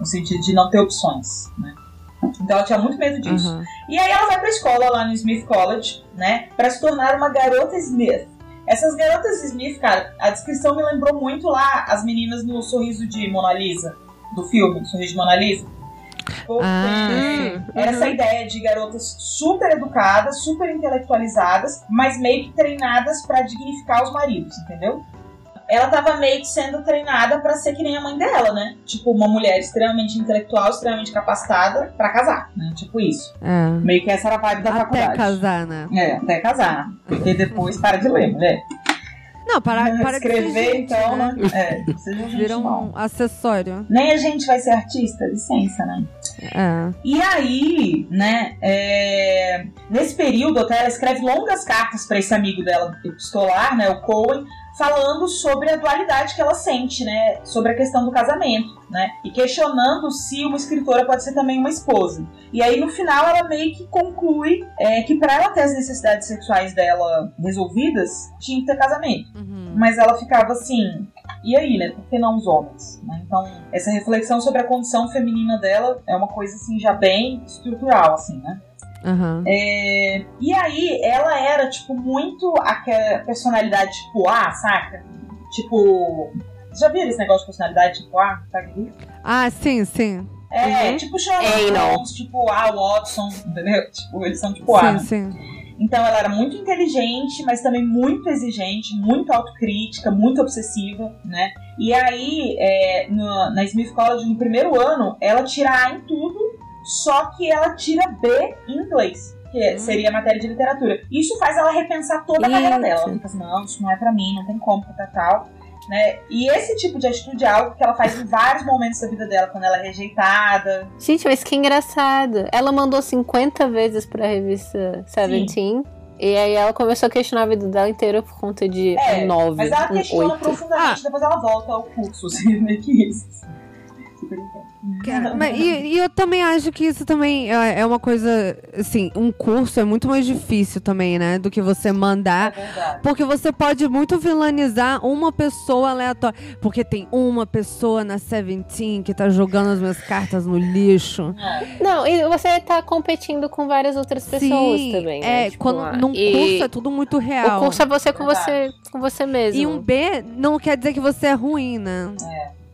No sentido de não ter opções, né? Então ela tinha muito medo disso. Aham. E aí ela vai pra escola lá no Smith College, né? Pra se tornar uma garota Smith. Essas garotas Smith, cara, a descrição me lembrou muito lá as meninas no Sorriso de Mona Lisa, do filme Sorriso de Mona Lisa. Ah, essa ideia de garotas super educadas, super intelectualizadas, mas meio que treinadas pra dignificar os maridos, entendeu? Ela tava meio que sendo treinada pra ser que nem a mãe dela, né? Tipo, uma mulher extremamente intelectual, extremamente capacitada pra casar, né? Tipo isso. É. Meio que essa era a vibe da Até faculdade. casar, né? É, até casar. Porque depois para de ler, mulher. Não, para, para de Escrever, gente, então, né? né? É, seja gente Vira um acessório. Nem a gente vai ser artista, licença, né? É. E aí, né, é, nesse período até ela escreve longas cartas para esse amigo dela epistolar, né, o Cohen, falando sobre a dualidade que ela sente, né, sobre a questão do casamento, né, e questionando se uma escritora pode ser também uma esposa. E aí no final ela meio que conclui é, que para ela ter as necessidades sexuais dela resolvidas, tinha que ter casamento. Uhum. Mas ela ficava assim, e aí, né? Por que não os homens? né? Então, essa reflexão sobre a condição feminina dela é uma coisa, assim, já bem estrutural, assim, né? Aham. É, e aí, ela era, tipo, muito aquela personalidade tipo A, saca? Tipo. Já viram esse negócio de personalidade tipo A? Sabe? Ah, sim, sim. É, Uhum. tipo Sherlock É. Holmes, tipo A. Watson, entendeu? Tipo, eles são tipo A. Sim, sim. Então ela era muito inteligente, mas também muito exigente, muito autocrítica, muito obsessiva, né? E aí, é, no- na Smith College, no primeiro ano, ela tira A em tudo, só que ela tira B em inglês. Que seria a matéria de literatura. Isso faz ela repensar toda a carreira dela. Ela fica assim, não, isso não é pra mim, não tem como, tal, tal. Né? E esse tipo de atitude é algo que ela faz em vários momentos da vida dela, quando ela é rejeitada, Gente, mas que engraçado. Ela mandou 50 vezes pra revista Seventeen. E aí ela começou a questionar a vida dela inteira por conta de É, um 9, Mas ela um questiona 8. profundamente, depois ela volta ao curso, assim, meio que isso. Super. Cara, mas, e, e eu também acho que isso também é, é uma coisa, assim, um curso é muito mais difícil também, né? Do que você É mandar. verdade. Porque você pode muito vilanizar uma pessoa aleatória. Porque tem uma pessoa na Seventeen que tá jogando as minhas cartas no lixo. É. Não, e você tá competindo com várias outras pessoas Sim, também, né? É, Tipo, quando, ah, num e curso é tudo muito real. O curso é você com você, Verdade. com você mesmo. E um B não quer dizer que você é ruim, né? É.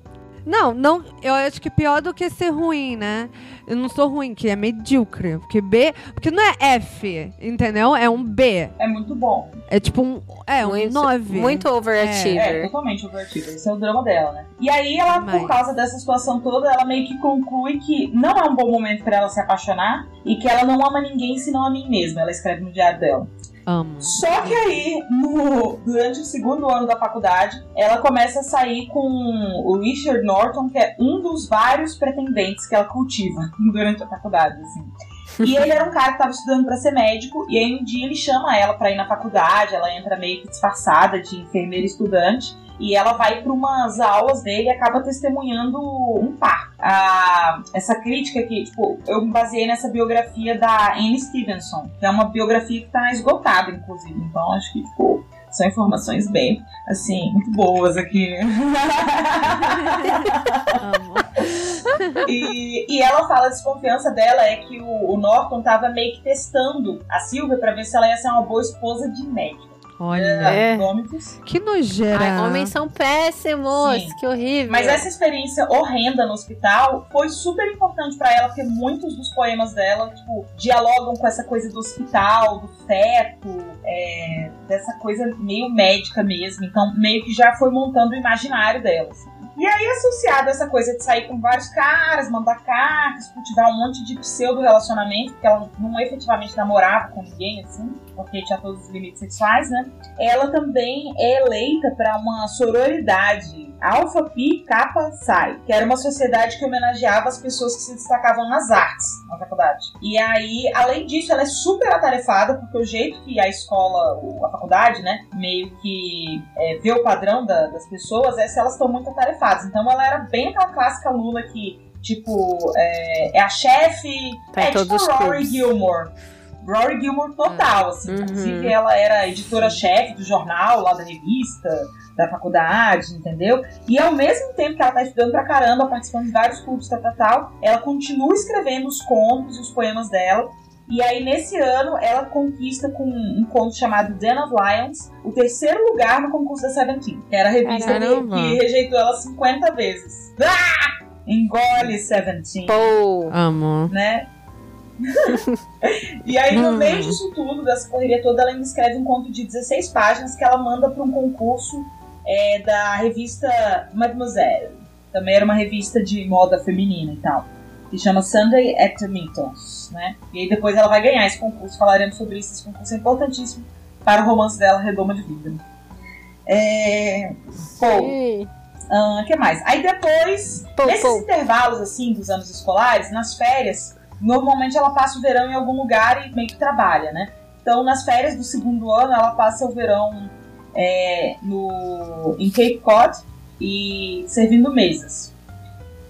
Não, não, eu acho que pior do que ser ruim, né? Eu não sou ruim, que é medíocre. Porque B. Porque não é F, entendeu? É um B. É muito bom. É tipo um. É, um muito, 9. Muito É, overachiever. totalmente overachiever. Esse é o drama dela, né? E aí ela, Mas- por causa dessa situação toda, ela meio que conclui que não é um bom momento pra ela se apaixonar e que ela não ama ninguém senão a mim mesma. Ela escreve no diário dela. Amo. Só que aí, no- durante o segundo ano da faculdade, ela começa a sair com o Richard Norton, que é um dos vários pretendentes que ela cultiva durante a faculdade, assim. E ele era um cara que estava estudando para ser médico, e aí um dia ele chama ela para ir na faculdade, ela entra meio que disfarçada de enfermeira estudante, e ela vai para umas aulas dele e acaba testemunhando um parto. Ah, essa crítica que, tipo, eu me baseei nessa biografia da Anne Stevenson, que é uma biografia que tá esgotada, inclusive. Então acho que, tipo, são informações bem, assim, muito boas aqui. E, e ela fala a desconfiança dela é que o, o Norton tava meio que testando a Silvia pra ver se ela ia ser uma boa esposa de médica. Olha. É. Vômitos. Que nojeira. Ai, homens são péssimos, Sim. que horrível. Mas essa experiência horrenda no hospital foi super importante pra ela, porque muitos dos poemas dela, tipo, dialogam com essa coisa do hospital, do feto, é, dessa coisa meio médica mesmo. Então, meio que já foi montando o imaginário dela. assim. E aí, associado a essa coisa de sair com vários caras, mandar cartas, cultivar um monte de pseudo-relacionamento, porque ela não efetivamente namorava com ninguém, assim, porque tinha todos os limites sexuais, né? ela também é eleita para uma sororidade Alpha Pi Kappa Psi, que era uma sociedade que homenageava as pessoas que se destacavam nas artes na faculdade. E aí, além disso, ela é super atarefada, porque o jeito que a escola, a faculdade, né, meio que é, vê o padrão da- das pessoas é se elas estão muito atarefadas. Então ela era bem aquela clássica aluna que, tipo, é, é a chefe, Tá é tipo Rory. Gilmore. Rory Gilmore total, assim. Uhum. Inclusive, ela era editora-chefe do jornal, lá da revista, da faculdade, entendeu? E ao mesmo tempo que ela tá estudando pra caramba, participando de vários clubes, tal, tal, tal, ela continua escrevendo os contos e os poemas dela. E aí, nesse ano, ela conquista com um conto chamado Den of Lions o terceiro lugar no concurso da Seventeen, que era a revista que, que rejeitou ela 50 vezes. Ah! Engole Seventeen Pô, Amo. né? e aí, no Hum. meio disso tudo, dessa correria toda, ela ainda escreve um conto de 16 páginas que ela manda para um concurso é, da revista Mademoiselle. Também era uma revista de moda feminina e tal. Que chama Sunday at the Miltons, né? E aí depois ela vai ganhar esse concurso. Falaremos sobre isso. Esse concurso é importantíssimo para o romance dela, Redoma de Vida. É... Pô, o que mais? Aí depois, Pô, nesses pô. intervalos assim dos anos escolares, nas férias, normalmente ela passa o verão em algum lugar e meio que trabalha, né? Então, nas férias do segundo ano, ela passa o verão é, no, em Cape Cod e servindo mesas.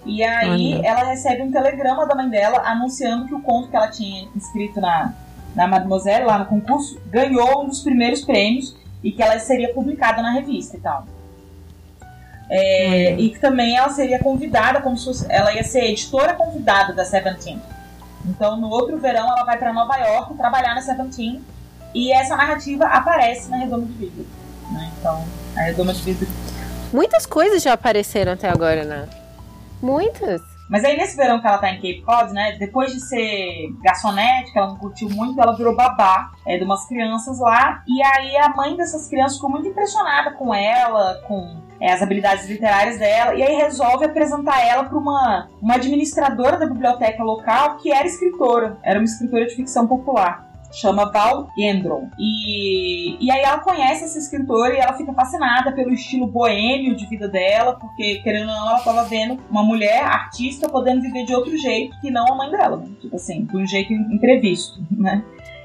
E aí Olha. ela recebe um telegrama da mãe dela anunciando que o conto que ela tinha inscrito na, na Mademoiselle, lá no concurso, ganhou um dos primeiros prêmios e que ela seria publicada na revista e tal. É, e que também ela seria convidada, como se fosse, ela ia ser editora convidada da Seventeen. Então, no outro verão, ela vai para Nova York trabalhar na Seventeen e essa narrativa aparece na Redoma de Vidro. Né? Então, a Redoma de Vidro. muitas coisas já apareceram até agora, né? Muitas. Mas aí nesse verão que ela tá em Cape Cod, né? Depois de ser garçonete, que ela não curtiu muito, ela virou babá é, de umas crianças lá. E aí a mãe dessas crianças ficou muito impressionada com ela, com é, as habilidades literárias dela, e aí resolve apresentar ela para uma, uma administradora da biblioteca local que era escritora, era uma escritora de ficção popular chama Val Gendron. E, e aí ela conhece essa escritora e ela fica fascinada pelo estilo boêmio de vida dela, porque, querendo ou não, ela estava vendo uma mulher artista podendo viver de outro jeito que não a mãe dela, né? Tipo assim, de um jeito imprevisto, né?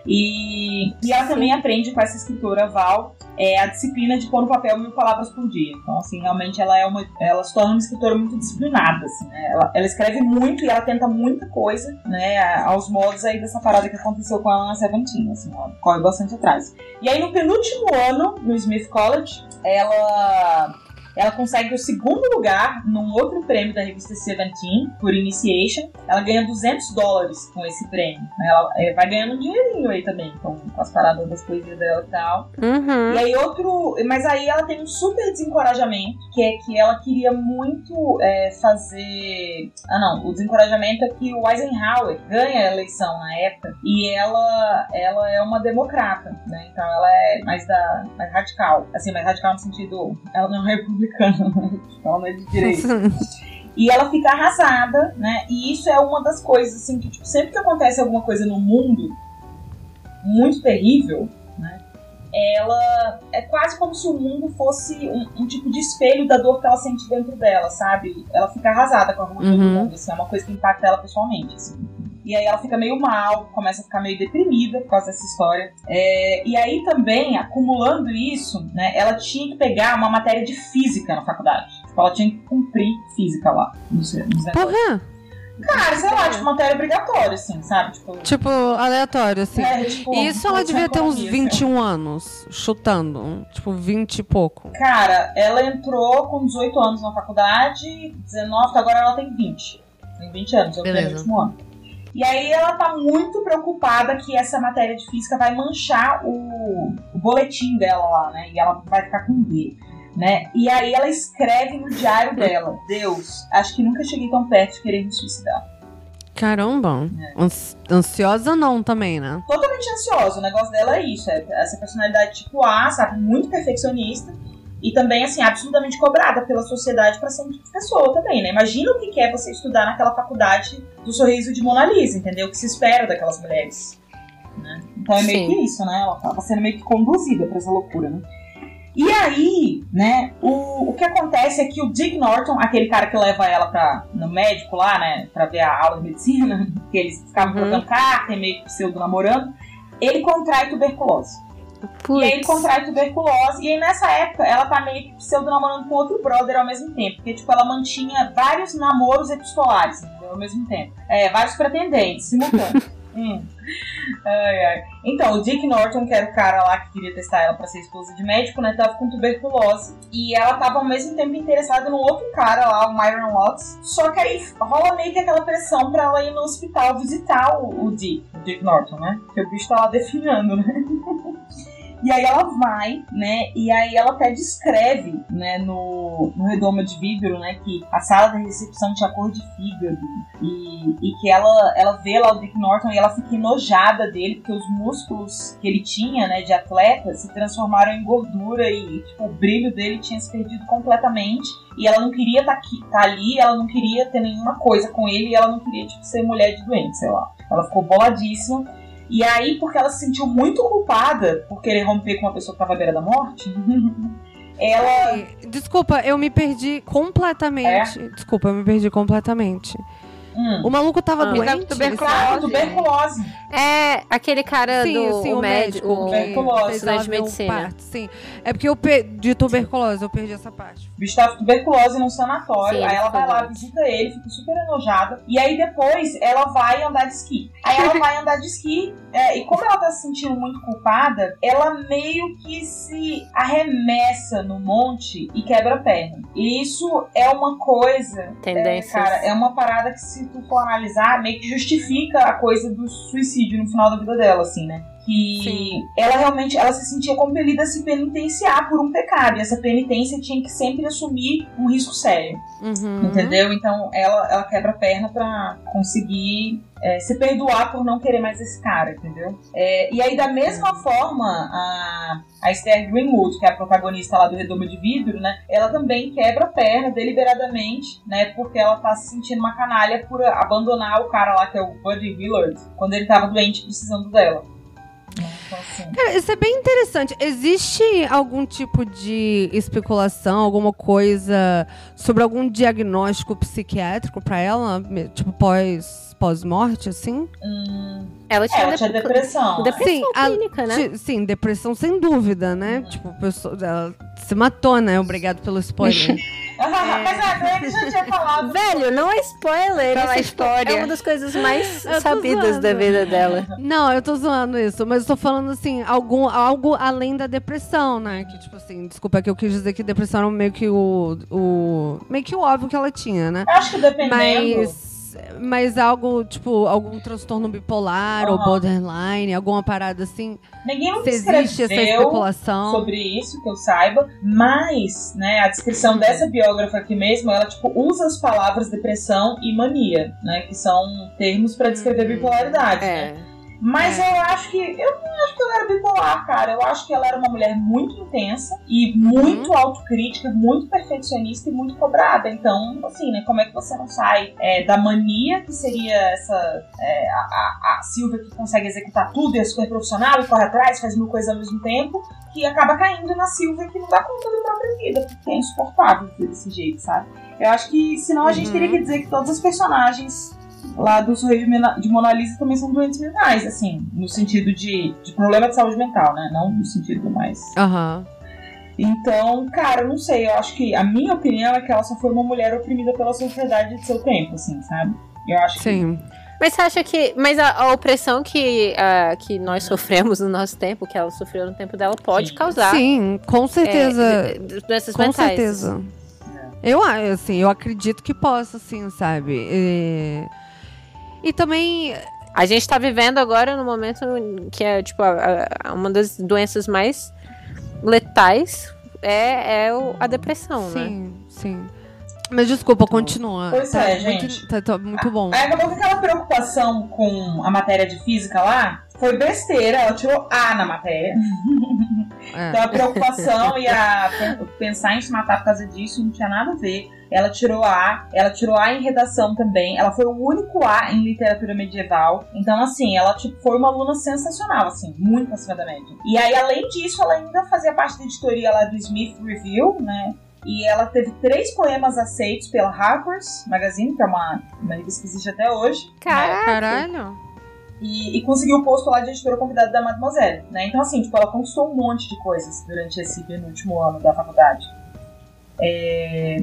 E, e ela também aprende com essa escritora Val é, a disciplina de pôr no papel mil palavras por dia. Então, assim, realmente ela é uma. Ela se torna uma escritora muito disciplinada, assim, né? Ela, ela escreve muito e ela tenta muita coisa, né? Aos modos aí dessa parada que aconteceu com ela na Seventeen, assim, ela corre bastante atrás. E aí, no penúltimo ano, no Smith College, ela ela consegue o segundo lugar num outro prêmio da revista Seventeen, por Initiation. Ela ganha 200 dólares com esse prêmio. Ela é, vai ganhando um dinheirinho aí também, com, com as paradas das poesias dela e tal. Uhum. E aí outro... Mas aí ela tem um super desencorajamento, que é que ela queria muito é, fazer... Ah, não. O desencorajamento é que o Eisenhower ganha a eleição na época e ela, ela é uma democrata, né? Então ela é mais, da, mais radical. Assim, mais radical no sentido... Ela não é republicana republicana, não é de direita. E ela fica arrasada, né? E isso é uma das coisas, assim, que tipo, sempre que acontece alguma coisa no mundo muito terrível, né? Ela é quase como se o mundo fosse um, um tipo de espelho da dor que ela sente dentro dela, sabe? Ela fica arrasada com alguma coisa uhum. do mundo, assim, é uma coisa que impacta ela pessoalmente, assim. E aí ela fica meio mal, começa a ficar meio deprimida por causa dessa história. É, e aí também, acumulando isso, né, ela tinha que pegar uma matéria de física na faculdade. Tipo, ela tinha que cumprir física lá. Não sei, não sei Porra! Cara, sei lá, tipo, matéria obrigatória, assim, sabe? Tipo, tipo aleatório, assim. É, tipo, Isso ela devia ter uns 21 assim. anos, chutando. Tipo, 20 e pouco. Cara, ela entrou com 18 anos na faculdade, 19, agora ela tem 20. Tem 20 anos, eu tenho no último ano. E aí ela tá muito preocupada que essa matéria de física vai manchar o, o boletim dela lá, né? E ela vai ficar com D. Né? E aí ela escreve no diário dela: Deus, acho que nunca cheguei tão perto de querer me suicidar. Caramba, é. ansiosa não também, né? Totalmente ansiosa. O negócio dela é isso: é essa personalidade tipo A, sabe? Muito perfeccionista e também, assim, absolutamente cobrada pela sociedade para ser uma pessoa também, né? Imagina o que é você estudar naquela faculdade do sorriso de Mona Lisa, entendeu? O que se espera daquelas mulheres. Né? Então é meio Sim. que isso, né? Ela tava sendo meio que conduzida para essa loucura, né? E aí, né, o, o que acontece é que o Dick Norton, aquele cara que leva ela pra, no médico lá, né, pra ver a aula de medicina, que eles ficavam uhum. trocando carta e meio que pseudo namorando, ele contrai tuberculose. Puts. E aí contrai tuberculose. E aí nessa época ela tá meio que pseudo namorando com outro brother ao mesmo tempo. Porque, tipo, ela mantinha vários namoros epistolares entendeu? ao mesmo tempo. É, vários pretendentes, simultâneos. hum. ai, ai. Então, o Dick Norton, que era o cara lá que queria testar ela pra ser esposa de médico, né? Tava com tuberculose. E ela tava ao mesmo tempo interessada no outro cara lá, o Myron Watts. Só que aí rola meio que aquela pressão pra ela ir no hospital visitar o, o Dick, o Dick Norton, né? Porque o bicho tá lá definhando, né? E aí ela vai, né? E aí ela até descreve, né, no, no redoma de vidro, né, que a sala da recepção tinha cor de fígado. E, e que ela, ela vê lá o Dick Norton e ela fica enojada dele, porque os músculos que ele tinha, né, de atleta, se transformaram em gordura e tipo, o brilho dele tinha se perdido completamente. E ela não queria estar tá tá ali, ela não queria ter nenhuma coisa com ele, e ela não queria, tipo, ser mulher de doente, sei lá. Ela ficou boladíssima. E aí, porque ela se sentiu muito culpada por querer romper com uma pessoa que estava à beira da morte, ela. Desculpa, eu me perdi completamente. É? Desculpa, eu me perdi completamente. Hum. O maluco tava ah, doente? Tuberculose. tuberculose. É aquele cara sim, do sim, o médico, médico tuberculose. Estudante de medicina. Parte, sim. É porque eu perdi de tuberculose, eu perdi essa parte. O bicho tava com tuberculose num sanatório. Sim, aí ela vai lá, visita ele, fica super enojada. E aí depois ela vai andar de esqui. Aí ela vai andar de esqui. É, e como ela tá se sentindo muito culpada, ela meio que se arremessa no monte e quebra a perna. E isso é uma coisa. Tendência. É, cara, é uma parada que se tu for analisar, meio que justifica a coisa do suicídio no final da vida dela, assim, né? Que Sim. ela realmente ela se sentia compelida a se penitenciar por um pecado. E essa penitência tinha que sempre assumir um risco sério. Uhum. Entendeu? Então ela, ela quebra a perna pra conseguir é, se perdoar por não querer mais esse cara, entendeu? É, e aí, da mesma forma, a, a Esther Greenwood, que é a protagonista lá do Redomo de Vidro, né? Ela também quebra a perna deliberadamente, né? Porque ela tá se sentindo uma canalha por abandonar o cara lá, que é o Buddy Willard, quando ele tava doente precisando dela. Cara, isso é bem interessante. Existe algum tipo de especulação, alguma coisa sobre algum diagnóstico psiquiátrico pra ela? Tipo, pós pós-morte, assim? hum, Ela tinha, ela tinha dep- depressão. depressão Sim, a- clínica, né? Ti- Sim, depressão sem dúvida, né? Tipo, pessoa, ela se matou, né? Obrigado pelo spoiler. Mas a Greg já tinha falado. Velho, não é spoiler. Fala a isso, tipo, história. É uma das coisas mais sabidas zoando. da vida dela. Não, eu tô zoando isso, mas eu tô falando assim, algum, algo além da depressão, né? Que, tipo assim, desculpa que eu quis dizer que depressão era meio que o. o meio que o óbvio que ela tinha, né? Acho que dependendo. Mas. Mas algo, tipo, algum transtorno bipolar ou Aham. borderline, alguma parada assim. Ninguém Se existe essa especulação. sobre isso, que eu saiba, mas, né, a descrição dessa biógrafa aqui mesmo, ela, tipo, usa as palavras depressão e mania, né, que são termos pra descrever Uhum. bipolaridade, né? Mas É. eu acho que. Eu não acho que ela era bipolar, cara. Eu acho que ela era uma mulher muito intensa e muito autocrítica, muito perfeccionista e muito cobrada. Então, assim, né? Como é que você não sai é, da mania, que seria essa. é, a, a, Silvia que consegue executar tudo e é super profissional e corre atrás, faz mil coisas ao mesmo tempo, que acaba caindo na Silvia que não dá conta da própria vida, porque é insuportável desse jeito, sabe? Eu acho que senão a gente Uhum. teria que dizer que todos os personagens lá do Sorriso de Mona Lisa também são doentes mentais, assim, no sentido de, de problema de saúde mental, né? Não no sentido mais. Aham. Então, cara, eu não sei, eu acho que a minha opinião é que ela só foi uma mulher oprimida pela sociedade de seu tempo, assim, sabe? Eu acho que. Sim. Mas você acha que. Mas a, a opressão que, que nós sofremos no nosso tempo, que ela sofreu no tempo dela, pode Sim. causar. Sim, com certeza. é, doenças Com mentais. certeza. Eu, a- assim, eu acredito que possa, assim, sabe? E, e também. A gente tá vivendo agora no momento que é, tipo, a- a- uma das doenças mais letais é, é o- a depressão, né? Sim, sim. Mas desculpa, continua. Pois Tá é, muito- gente. Tá, tá muito bom. Aí acabou que aquela preocupação com a matéria de física lá foi besteira, ela tirou A na matéria. É. Então a preocupação e a pen- pensar em se matar por causa disso não tinha nada a ver. Ela tirou A, ela tirou A em redação também. Ela foi o único A em literatura medieval. Então, assim, ela tipo, foi uma aluna sensacional, assim, muito acima da média. E aí, além disso, ela ainda fazia parte da editoria lá do Smith Review, né? E ela teve três poemas aceitos pela Harper's Magazine, que é uma, uma revista que existe até hoje. Caraca. Caralho. E, e conseguiu o posto lá de editora convidada da Mademoiselle, né? Então, assim, tipo, ela conquistou um monte de coisas durante esse penúltimo ano da faculdade. É,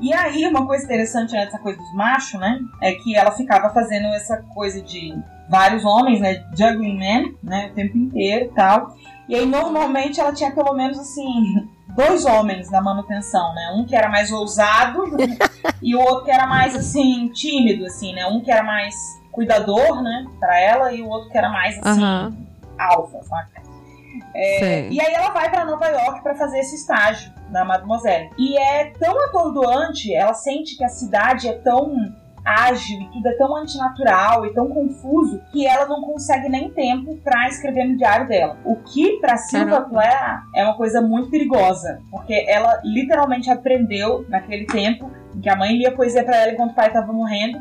E aí, uma coisa interessante nessa coisa dos machos, né? É que ela ficava fazendo essa coisa de vários homens, né? Juggling men, né? O tempo inteiro e tal. E aí, normalmente, ela tinha pelo menos, assim, dois homens na manutenção, né? Um que era mais ousado e o outro que era mais, assim, tímido, assim, né? Um que era mais cuidador, né? Pra ela e o outro que era mais, assim, Aham. alfa, saca? É, e aí ela vai pra Nova York pra fazer esse estágio na Mademoiselle. E é tão atordoante, ela sente que a cidade é tão ágil e tudo é tão antinatural e tão confuso que ela não consegue nem tempo pra escrever no diário dela. O que pra Silva. Plath é uma coisa muito perigosa, porque ela literalmente aprendeu naquele tempo em que a mãe lia poesia pra ela enquanto o pai estava morrendo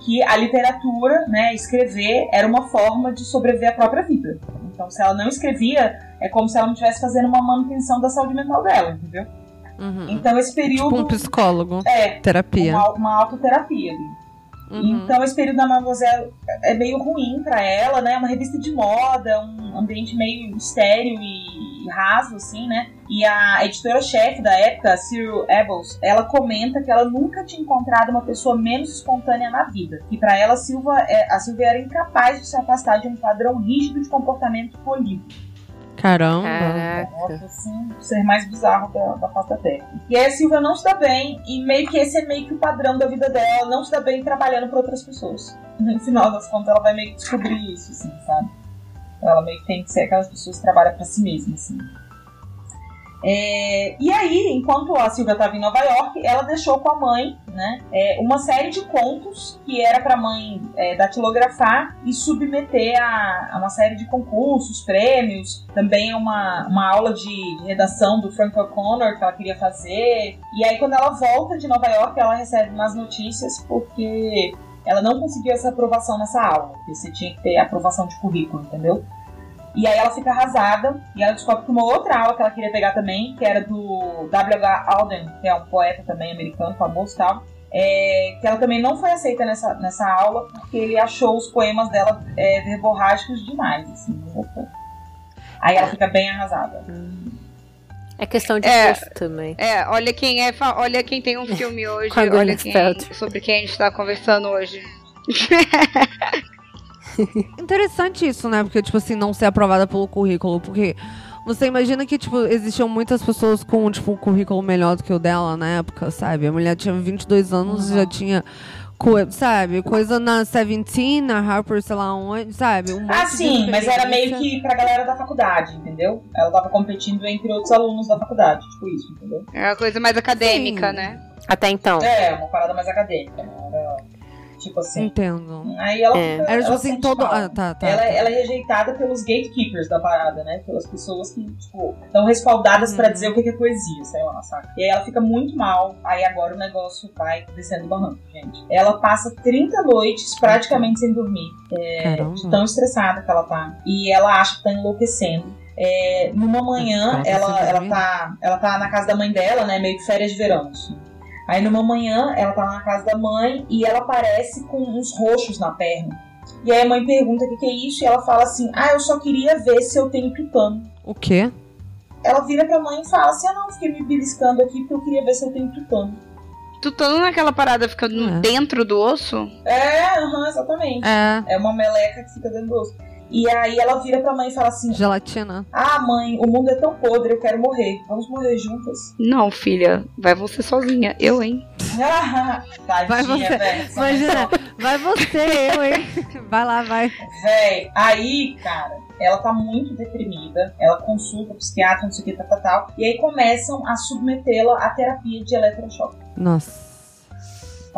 que a literatura, né, escrever era uma forma de sobreviver à própria vida. Então, se ela não escrevia, é como se ela não estivesse fazendo uma manutenção da saúde mental dela, entendeu? Uhum. Então, esse período Tipo um psicólogo. é Terapia. uma, uma autoterapia. Uhum. Então, esse período da Mademoiselle é meio ruim pra ela, né? É uma revista de moda, um ambiente meio estéreo e raso, assim, né? E a editora-chefe da época, Cyril Ebels, ela comenta que ela nunca tinha encontrado uma pessoa menos espontânea na vida. E pra ela, Silva, é, a Silvia era incapaz de se afastar de um padrão rígido de comportamento polido. Caramba. Caraca. Assim, o ser mais bizarro da, da face da Terra. E aí a Silvia não se dá bem, e meio que esse é meio que o padrão da vida dela, ela não se dá bem trabalhando para outras pessoas. No final das contas, ela vai meio que descobrir isso, assim, sabe? Ela meio que tem que ser aquelas pessoas que trabalham para si mesma, assim. É, e aí, enquanto a Silvia estava em Nova York, ela deixou com a mãe né, é, uma série de contos que era para a mãe é, datilografar e submeter a, a, uma série de concursos, prêmios, também uma, uma aula de, redação do Frank O'Connor que ela queria fazer. E aí, quando ela volta de Nova York, ela recebe umas notícias porque ela não conseguiu essa aprovação nessa aula, porque você tinha que ter aprovação de currículo, entendeu? E aí ela fica arrasada e ela descobre que uma outra aula que ela queria pegar também, que era do W.H. Auden, que é um poeta também americano, famoso e tal, é, que ela também não foi aceita nessa, nessa aula porque ele achou os poemas dela é, verborrágicos demais. Assim, aí ela fica bem arrasada. É questão de É. gosto também. É, olha quem é, olha quem tem um filme hoje, olha quem, sobre quem a gente tá conversando hoje. Interessante isso, né? Porque, tipo assim, não ser aprovada pelo currículo. Porque você imagina que, tipo, existiam muitas pessoas com, tipo, um currículo melhor do que o dela na época, sabe? A mulher tinha 22 anos e já tinha, co- sabe? Coisa na Seventeen, na Harper, sei lá onde, sabe? Um Ah, sim, mas era meio que pra galera da faculdade, entendeu? Ela tava competindo entre outros alunos da faculdade, tipo isso, entendeu? É uma coisa mais acadêmica, Sim. né? Até então. É, uma parada mais acadêmica, né? Era tipo assim. Entendo. Aí ela, É. fica- Era, tipo ela assim, todo... Ah, tá, tá. ela, tá. ela é rejeitada pelos gatekeepers da parada, né? Pelas pessoas que, tipo, estão respaldadas pra Uhum. dizer o que é poesia, sei lá, saca? E aí ela fica muito mal, aí agora o negócio vai descendo o barranco, gente. Ela passa 30 noites praticamente sem dormir, é, de tão estressada que ela tá. E ela acha que tá enlouquecendo. É, numa manhã, Ela tá ela, ela, tá, ela tá na casa da mãe dela, né? Meio que férias de verão, assim. Aí numa manhã, ela tá na casa da mãe e ela aparece com uns roxos na perna. E aí a mãe pergunta o que, que é isso e ela fala assim: Ah, eu só queria ver se eu tenho tutano. O quê? Ela vira pra mãe e fala assim: Ah, não, fiquei me beliscando aqui porque eu queria ver se eu tenho tutano. Tu tá naquela parada ficando É. dentro do osso? É, aham, exatamente. É, É uma meleca que fica dentro do osso. E aí ela vira pra mãe e fala assim: gelatina. Ah, mãe, o mundo é tão podre, eu quero morrer. Vamos morrer juntas. Não, filha. Vai você sozinha. Eu, hein? Tadinha, Vai você. velho. essa Imagina, vai você, eu, hein? Vai lá, vai. Véi, aí, cara, ela tá muito deprimida. Ela consulta o psiquiatra, não sei o que, tal, tal, tal. E aí começam a submetê-la à terapia de eletrochoque. Nossa.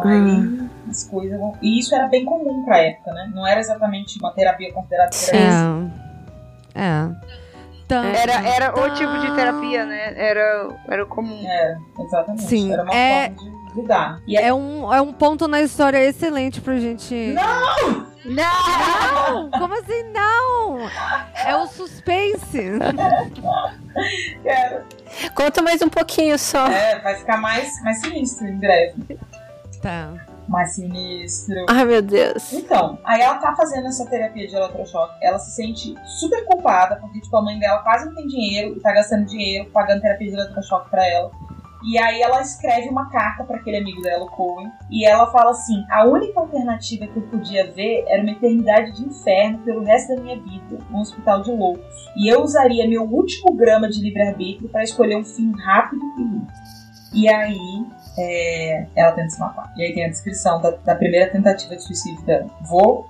Aí as coisas vão. E isso era bem comum pra época, né? Não era exatamente uma terapia considerada terapia. É. É. Tan- Era, era o tipo de terapia, né? Era, era comum. É, exatamente. Sim, era uma é- forma de lidar. E aí, É um, é um ponto na história excelente pra gente. Não! Não! Como assim não? É o suspense. cara, Conta mais um pouquinho só. é, vai ficar mais, mais sinistro em breve. Tá. Mais sinistro. Ai, meu Deus. Então, aí ela tá fazendo essa terapia de eletrochoque. Ela se sente super culpada, porque tipo, a mãe dela quase não tem dinheiro e tá gastando dinheiro pagando terapia de eletrochoque pra ela. E aí ela escreve uma carta pra aquele amigo dela, o Cohen, e ela fala assim: a única alternativa que eu podia ver era uma eternidade de inferno pelo resto da minha vida, num hospital de loucos. E eu usaria meu último grama de livre-arbítrio pra escolher um fim rápido e limpo. E aí é, ela tenta se matar. E aí tem a descrição da, da primeira tentativa de suicídio dela. Vou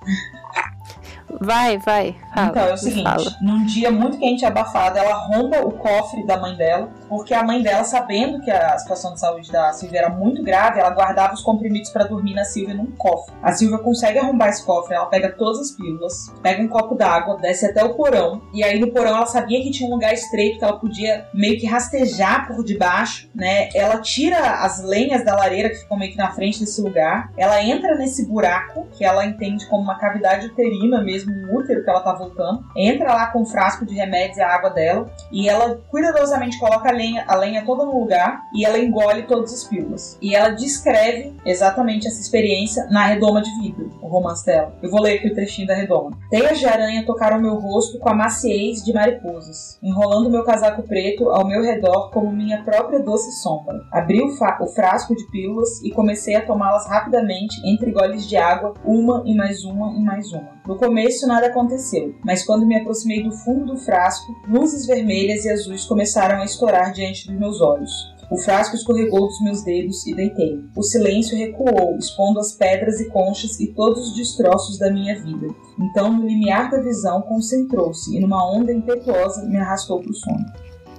Vai, vai. Fala, então, é o seguinte, fala. num dia muito quente e abafado, ela arromba o cofre da mãe dela, porque a mãe dela, sabendo que a situação de saúde da Silvia era muito grave, ela guardava os comprimidos pra dormir na Silvia num cofre. A Silvia consegue arrombar esse cofre, ela pega todas as pílulas, pega um copo d'água, desce até o porão, e aí no porão ela sabia que tinha um lugar estreito que ela podia meio que rastejar por debaixo, né? Ela tira as lenhas da lareira que ficam meio que na frente desse lugar, ela entra nesse buraco, que ela entende como uma cavidade uterina mesmo, um útero que ela tá voltando, entra lá com um frasco de remédios e a água dela, e ela cuidadosamente coloca a lenha, a lenha toda no lugar e ela engole todas as pílulas. E ela descreve exatamente essa experiência na redoma de vidro, o romance dela. Eu vou ler aqui o trechinho da redoma. Teias de aranha tocaram meu rosto com a maciez de mariposas, enrolando meu casaco preto ao meu redor como minha própria doce sombra. Abri o, o frasco de pílulas e comecei a tomá-las rapidamente entre goles de água, uma e mais uma e mais uma. No começo nada aconteceu, mas quando me aproximei do fundo do frasco, luzes vermelhas e azuis começaram a estourar diante dos meus olhos. O frasco escorregou dos meus dedos e deitei. O silêncio recuou, expondo as pedras e conchas e todos os destroços da minha vida. Então, no limiar da visão, concentrou-se e, numa onda impetuosa, me arrastou para o sono.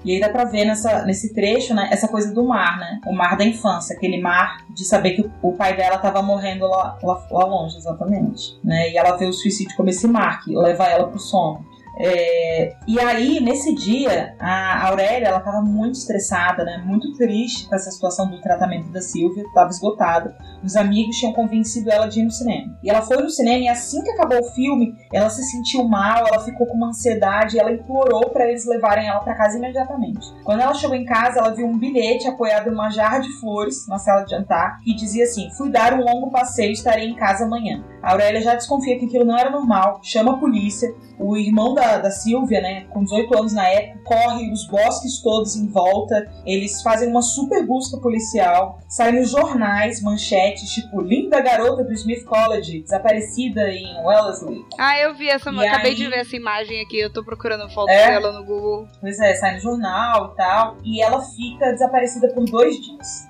E aí dá pra ver nessa, nesse trecho, né, essa coisa do mar, né? O mar da infância, aquele mar de saber que o pai dela tava morrendo lá, lá, lá longe, exatamente. Né? E ela vê o suicídio como esse mar que leva ela pro sono. É, e aí, nesse dia, a Aurélia, ela tava muito estressada, né? Muito triste com essa situação do tratamento da Silvia, tava esgotada. Os amigos tinham convencido ela de ir no cinema. E ela foi no cinema e assim que acabou o filme, ela se sentiu mal, ela ficou com uma ansiedade, ela implorou para eles levarem ela para casa imediatamente. Quando ela chegou em casa, ela viu um bilhete apoiado em uma jarra de flores na sala de jantar que dizia assim: "Fui dar um longo passeio, estarei em casa amanhã". A Aurélia já desconfia que aquilo não era normal, chama a polícia. O irmão da, da Silvia, né, com 18 anos na época, corre os bosques todos em volta. Eles fazem uma super busca policial. Sai nos jornais, manchetes, tipo, linda garota do Smith College, desaparecida em Wellesley. Ah, eu vi essa, E acabei aí- de ver essa imagem aqui, eu tô procurando foto É? dela no Google. Pois é, sai no jornal e tal. E ela fica desaparecida por dois dias.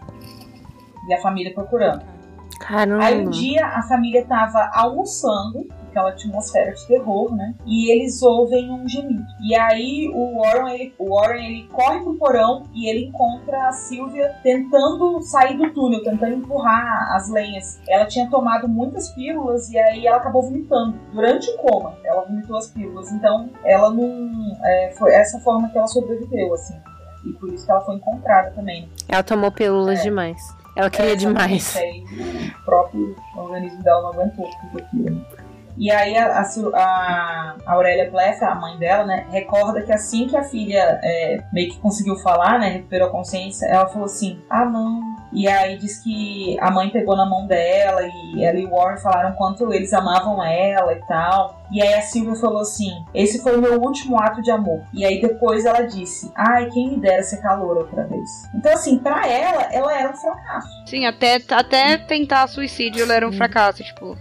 E a família procurando. Caramba. Aí um dia a família tava almoçando, porque ela tinha uma atmosfera de terror, né? E eles ouvem um gemido. E aí o Warren, ele, o Warren, ele corre pro porão e ele encontra a Sylvia tentando sair do túnel, tentando empurrar as lenhas. Ela tinha tomado muitas pílulas e aí ela acabou vomitando. Durante o coma, ela vomitou as pílulas. Então ela não... é, foi essa forma que ela sobreviveu, assim. E por isso que ela foi encontrada também. Ela tomou pílulas demais. Ela queria É, demais. aí o próprio organismo dela não aguentou tudo aquilo. E aí a, a, a Aurélia Pleff, a mãe dela, né, recorda que assim que a filha é, meio que conseguiu falar, né, recuperou a consciência, ela falou assim, ah não. E aí diz que a mãe pegou na mão dela e ela e o Warren falaram quanto eles amavam ela e tal. E aí a Silvia falou assim, esse foi o meu último ato de amor. E aí depois ela disse, ai, quem me dera ser calor outra vez. Então assim, pra ela, ela era um fracasso. Sim, até, até tentar suicídio ela era um fracasso, tipo,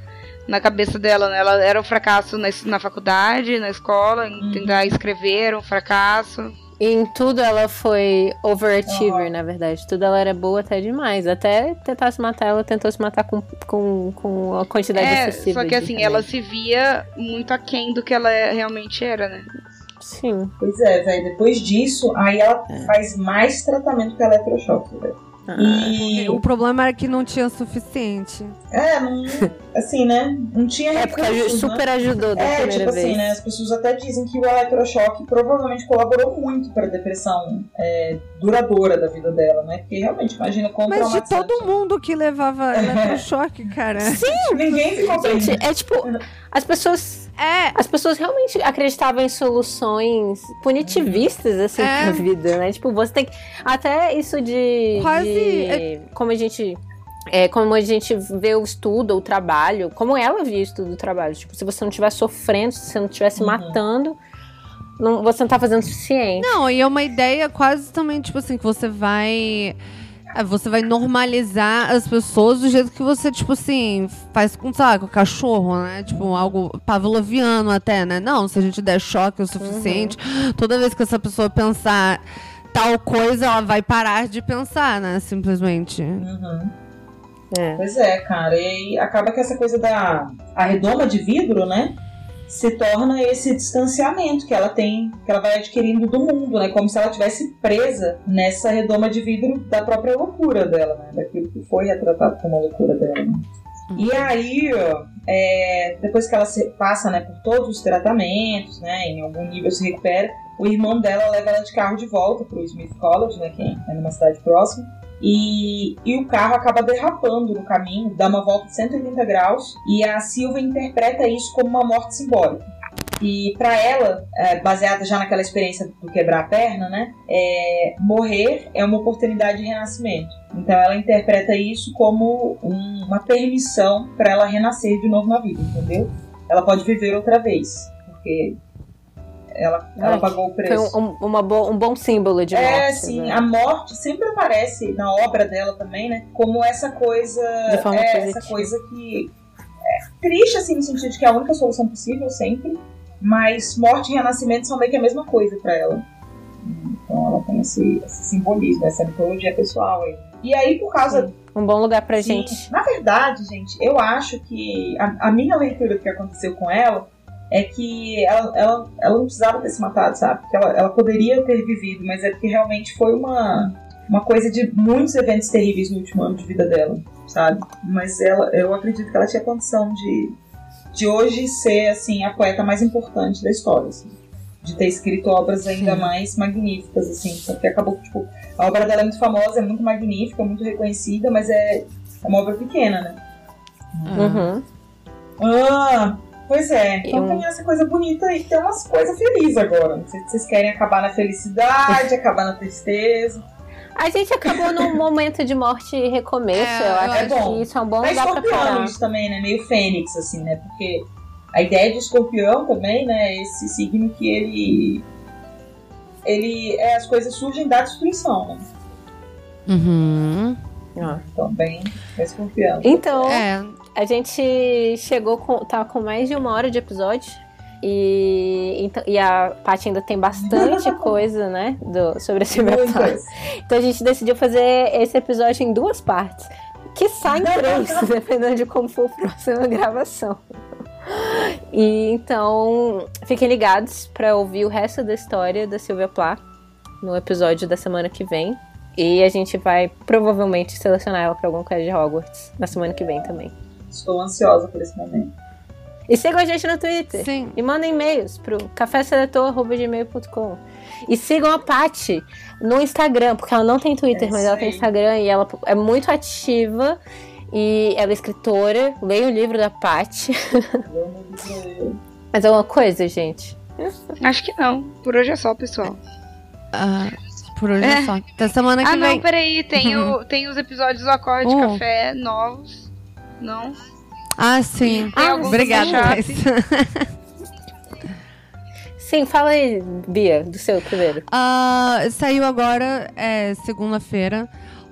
na cabeça dela, né? Ela era um fracasso na, na faculdade, na escola, em tentar escrever, era um fracasso. Em tudo ela foi overachiever, na verdade. Tudo ela era boa até demais. Até tentar se matar, ela tentou se matar com, com, com a quantidade É, excessiva. só que assim, ela se via muito aquém do que ela é- realmente era, né? Sim. Pois é, velho. Depois disso, aí ela faz mais tratamento com eletrochoque, velho. E O problema era que não tinha suficiente. É, não, assim, né? Não tinha É, porque recursos, super né? ajudou da É, primeira tipo assim, vez. né? As pessoas até dizem que o eletrochoque provavelmente colaborou muito para a depressão é, duradoura da vida dela, né? Porque realmente, imagina como Mas de todo mundo que levava eletrochoque, cara. Sim, ninguém ficou bem. Gente, é tipo, as pessoas. É. As pessoas realmente acreditavam em soluções punitivistas, assim, É. pra vida, né? Tipo, você tem que. Até isso de. Quase- de- Como a gente. É, como a gente vê o estudo, o trabalho, como ela via o estudo do trabalho. Tipo, se você não estiver sofrendo, se você não estiver se matando, não, você não tá fazendo o suficiente. Não, e é uma ideia quase também, tipo assim, que você vai. É, Você vai normalizar as pessoas do jeito que você, tipo assim, faz com, sabe, com o cachorro, né? Tipo, algo pavloviano até, né? Não, se a gente der choque o suficiente, toda vez que essa pessoa pensar tal coisa, ela vai parar de pensar, né? Simplesmente. Uhum. É. Pois é, cara. E aí acaba que essa coisa da a redoma de vidro, né? Se torna esse distanciamento que ela tem, que ela vai adquirindo do mundo, né? Como se ela tivesse presa nessa redoma de vidro da própria loucura dela, né? Daquilo que foi retratado como a loucura dela. né? E aí, ó, é, depois que ela se- passa né, por todos os tratamentos, né, em algum nível se recupera, o irmão dela leva ela de carro de volta pro Smith College, né, que é numa cidade próxima, e, e o carro acaba derrapando no caminho, dá uma volta de 180 graus, e a Silva interpreta isso como uma morte simbólica. E para ela, é, baseada já naquela experiência do quebrar a perna, né, é, morrer é uma oportunidade de renascimento. Então ela interpreta isso como um- uma permissão para ela renascer de novo na vida, entendeu? Ela pode viver outra vez, porque ela, ela pagou o preço. Foi um, um- uma bo- um bom símbolo de morte. É, sim, né? a morte sempre aparece na obra dela também, né? Como essa coisa. De forma é, positiva. essa coisa que. É triste, assim, no sentido de que é a única solução possível sempre. Mas morte e renascimento são meio que a mesma coisa pra ela. Então ela tem esse, esse simbolismo, essa mitologia pessoal aí. E aí, por causa. Um bom lugar pra Sim. gente. Na verdade, gente, eu acho que a, a minha leitura do que aconteceu com ela é que ela, ela, ela não precisava ter se matado, sabe? Porque ela, ela poderia ter vivido, mas é porque realmente foi uma, uma coisa de muitos eventos terríveis no último ano de vida dela, sabe? Mas ela, eu acredito que ela tinha condição de, de hoje ser, assim, a poeta mais importante da história, assim. De ter escrito obras ainda mais magníficas, assim, porque acabou que, tipo, a obra dela é muito famosa, é muito magnífica, muito reconhecida, mas é, é uma obra pequena, né? Uhum. Ah, pois é. Então Eu- tem essa coisa bonita aí, tem umas coisas felizes agora. Não sei se vocês querem acabar na felicidade, acabar na tristeza. A gente acabou num momento de morte e recomeço. É, eu acho acho bom. que isso é um bom É lugar pra parar. isso também, né? Meio fênix, assim, né? Porque a ideia de escorpião também, né? é Esse signo que ele. Ele. É, as coisas surgem da destruição, né? Uhum. Ó. Então, bem. É escorpião. Então, É, a gente chegou com. tá com mais de uma hora de episódio. E, então, e a Paty ainda tem bastante coisa, né? Do, sobre esse meu. Então a gente decidiu fazer esse episódio em duas partes. Que sai em três, dependendo de como for a próxima gravação. E então, fiquem ligados para ouvir o resto da história da Silvia Plath no episódio da semana que vem. E a gente vai provavelmente selecionar ela para algum quest de Hogwarts na semana que vem também. Estou ansiosa por esse momento. E sigam a gente no Twitter. sim. E mandem e-mails pro caféseletor.gmail.com. E sigam a Paty no Instagram, porque ela não tem Twitter, É mas ela tem. Instagram e ela é muito ativa. E ela é escritora. Leia o livro da Paty. Vamos Mais alguma coisa, gente? Acho que não. Por hoje é só, pessoal. Ah, por hoje é. É. só. Até semana que Ah, não, vem. peraí. Tem, o, tem os episódios do Acorde Oh. Café novos. Não? Ah, sim. Alguns Obrigada. Sim, fala aí, Bia, do seu primeiro. Ah, saiu agora, é, segunda-feira,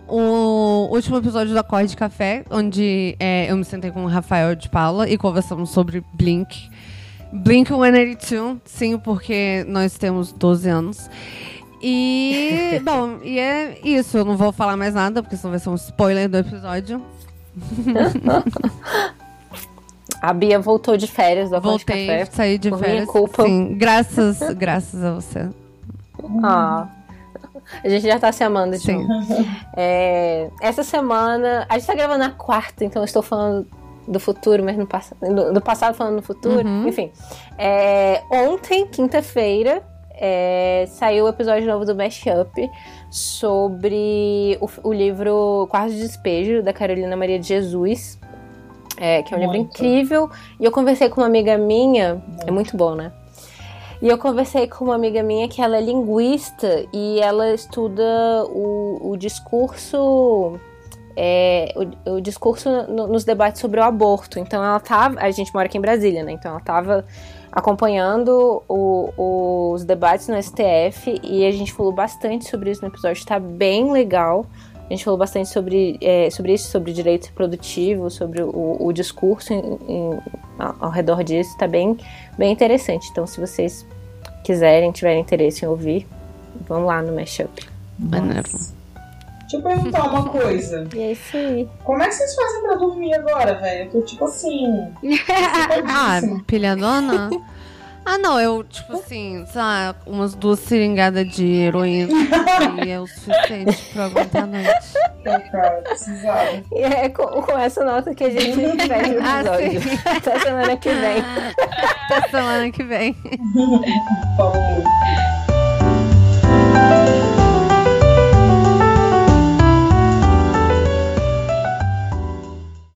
o último episódio do Acorde Café, onde é, eu me sentei com o Rafael de Paula e conversamos sobre Blink. Blink 182, sim, porque nós temos 12 anos. E, bom, e é isso. Eu não vou falar mais nada, porque senão vai ser um spoiler do episódio. A Bia voltou de férias Acorde Voltei, Café. saí de férias. culpa. Sim, graças, graças a você. Ah. A gente já tá se amando Sim. É, essa semana. A gente tá gravando na quarta, então eu estou falando do futuro, mas no passado. Do, do passado falando no futuro. Uhum. Enfim. É, ontem, quinta-feira, é, saiu o episódio novo do Mashup sobre o, o livro Quarto de Despejo, da Carolina Maria de Jesus. é, que é um livro Muito. incrível. E eu conversei com uma amiga minha. É muito bom, né? E eu conversei com uma amiga minha que ela é linguista e ela estuda o, o discurso. é, o, o discurso no- nos debates sobre o aborto. Então ela tava. A gente mora aqui em Brasília, né? Então ela tava acompanhando o- os debates no STF e a gente falou bastante sobre isso no episódio. Tá bem legal. A gente falou bastante sobre, é, sobre isso, sobre direito reprodutivo, sobre o, o discurso em- em- ao, ao redor disso. Tá bem, bem interessante. Então, se vocês quiserem, tiverem interesse em ouvir, vão lá no Mashup. Maneiro. Deixa eu perguntar uma coisa. E é isso aí. Como é que vocês fazem pra dormir agora, velho? Eu tô tipo assim. Ah, pilhadona? Ah, não, eu, tipo assim, sei lá, umas duas seringadas de heroína e é o suficiente pra aguentar a noite. Então, cara, precisava. E é com, com essa nota que a gente fecha o Ah, episódio. Até semana que vem. Até semana que vem. Falou.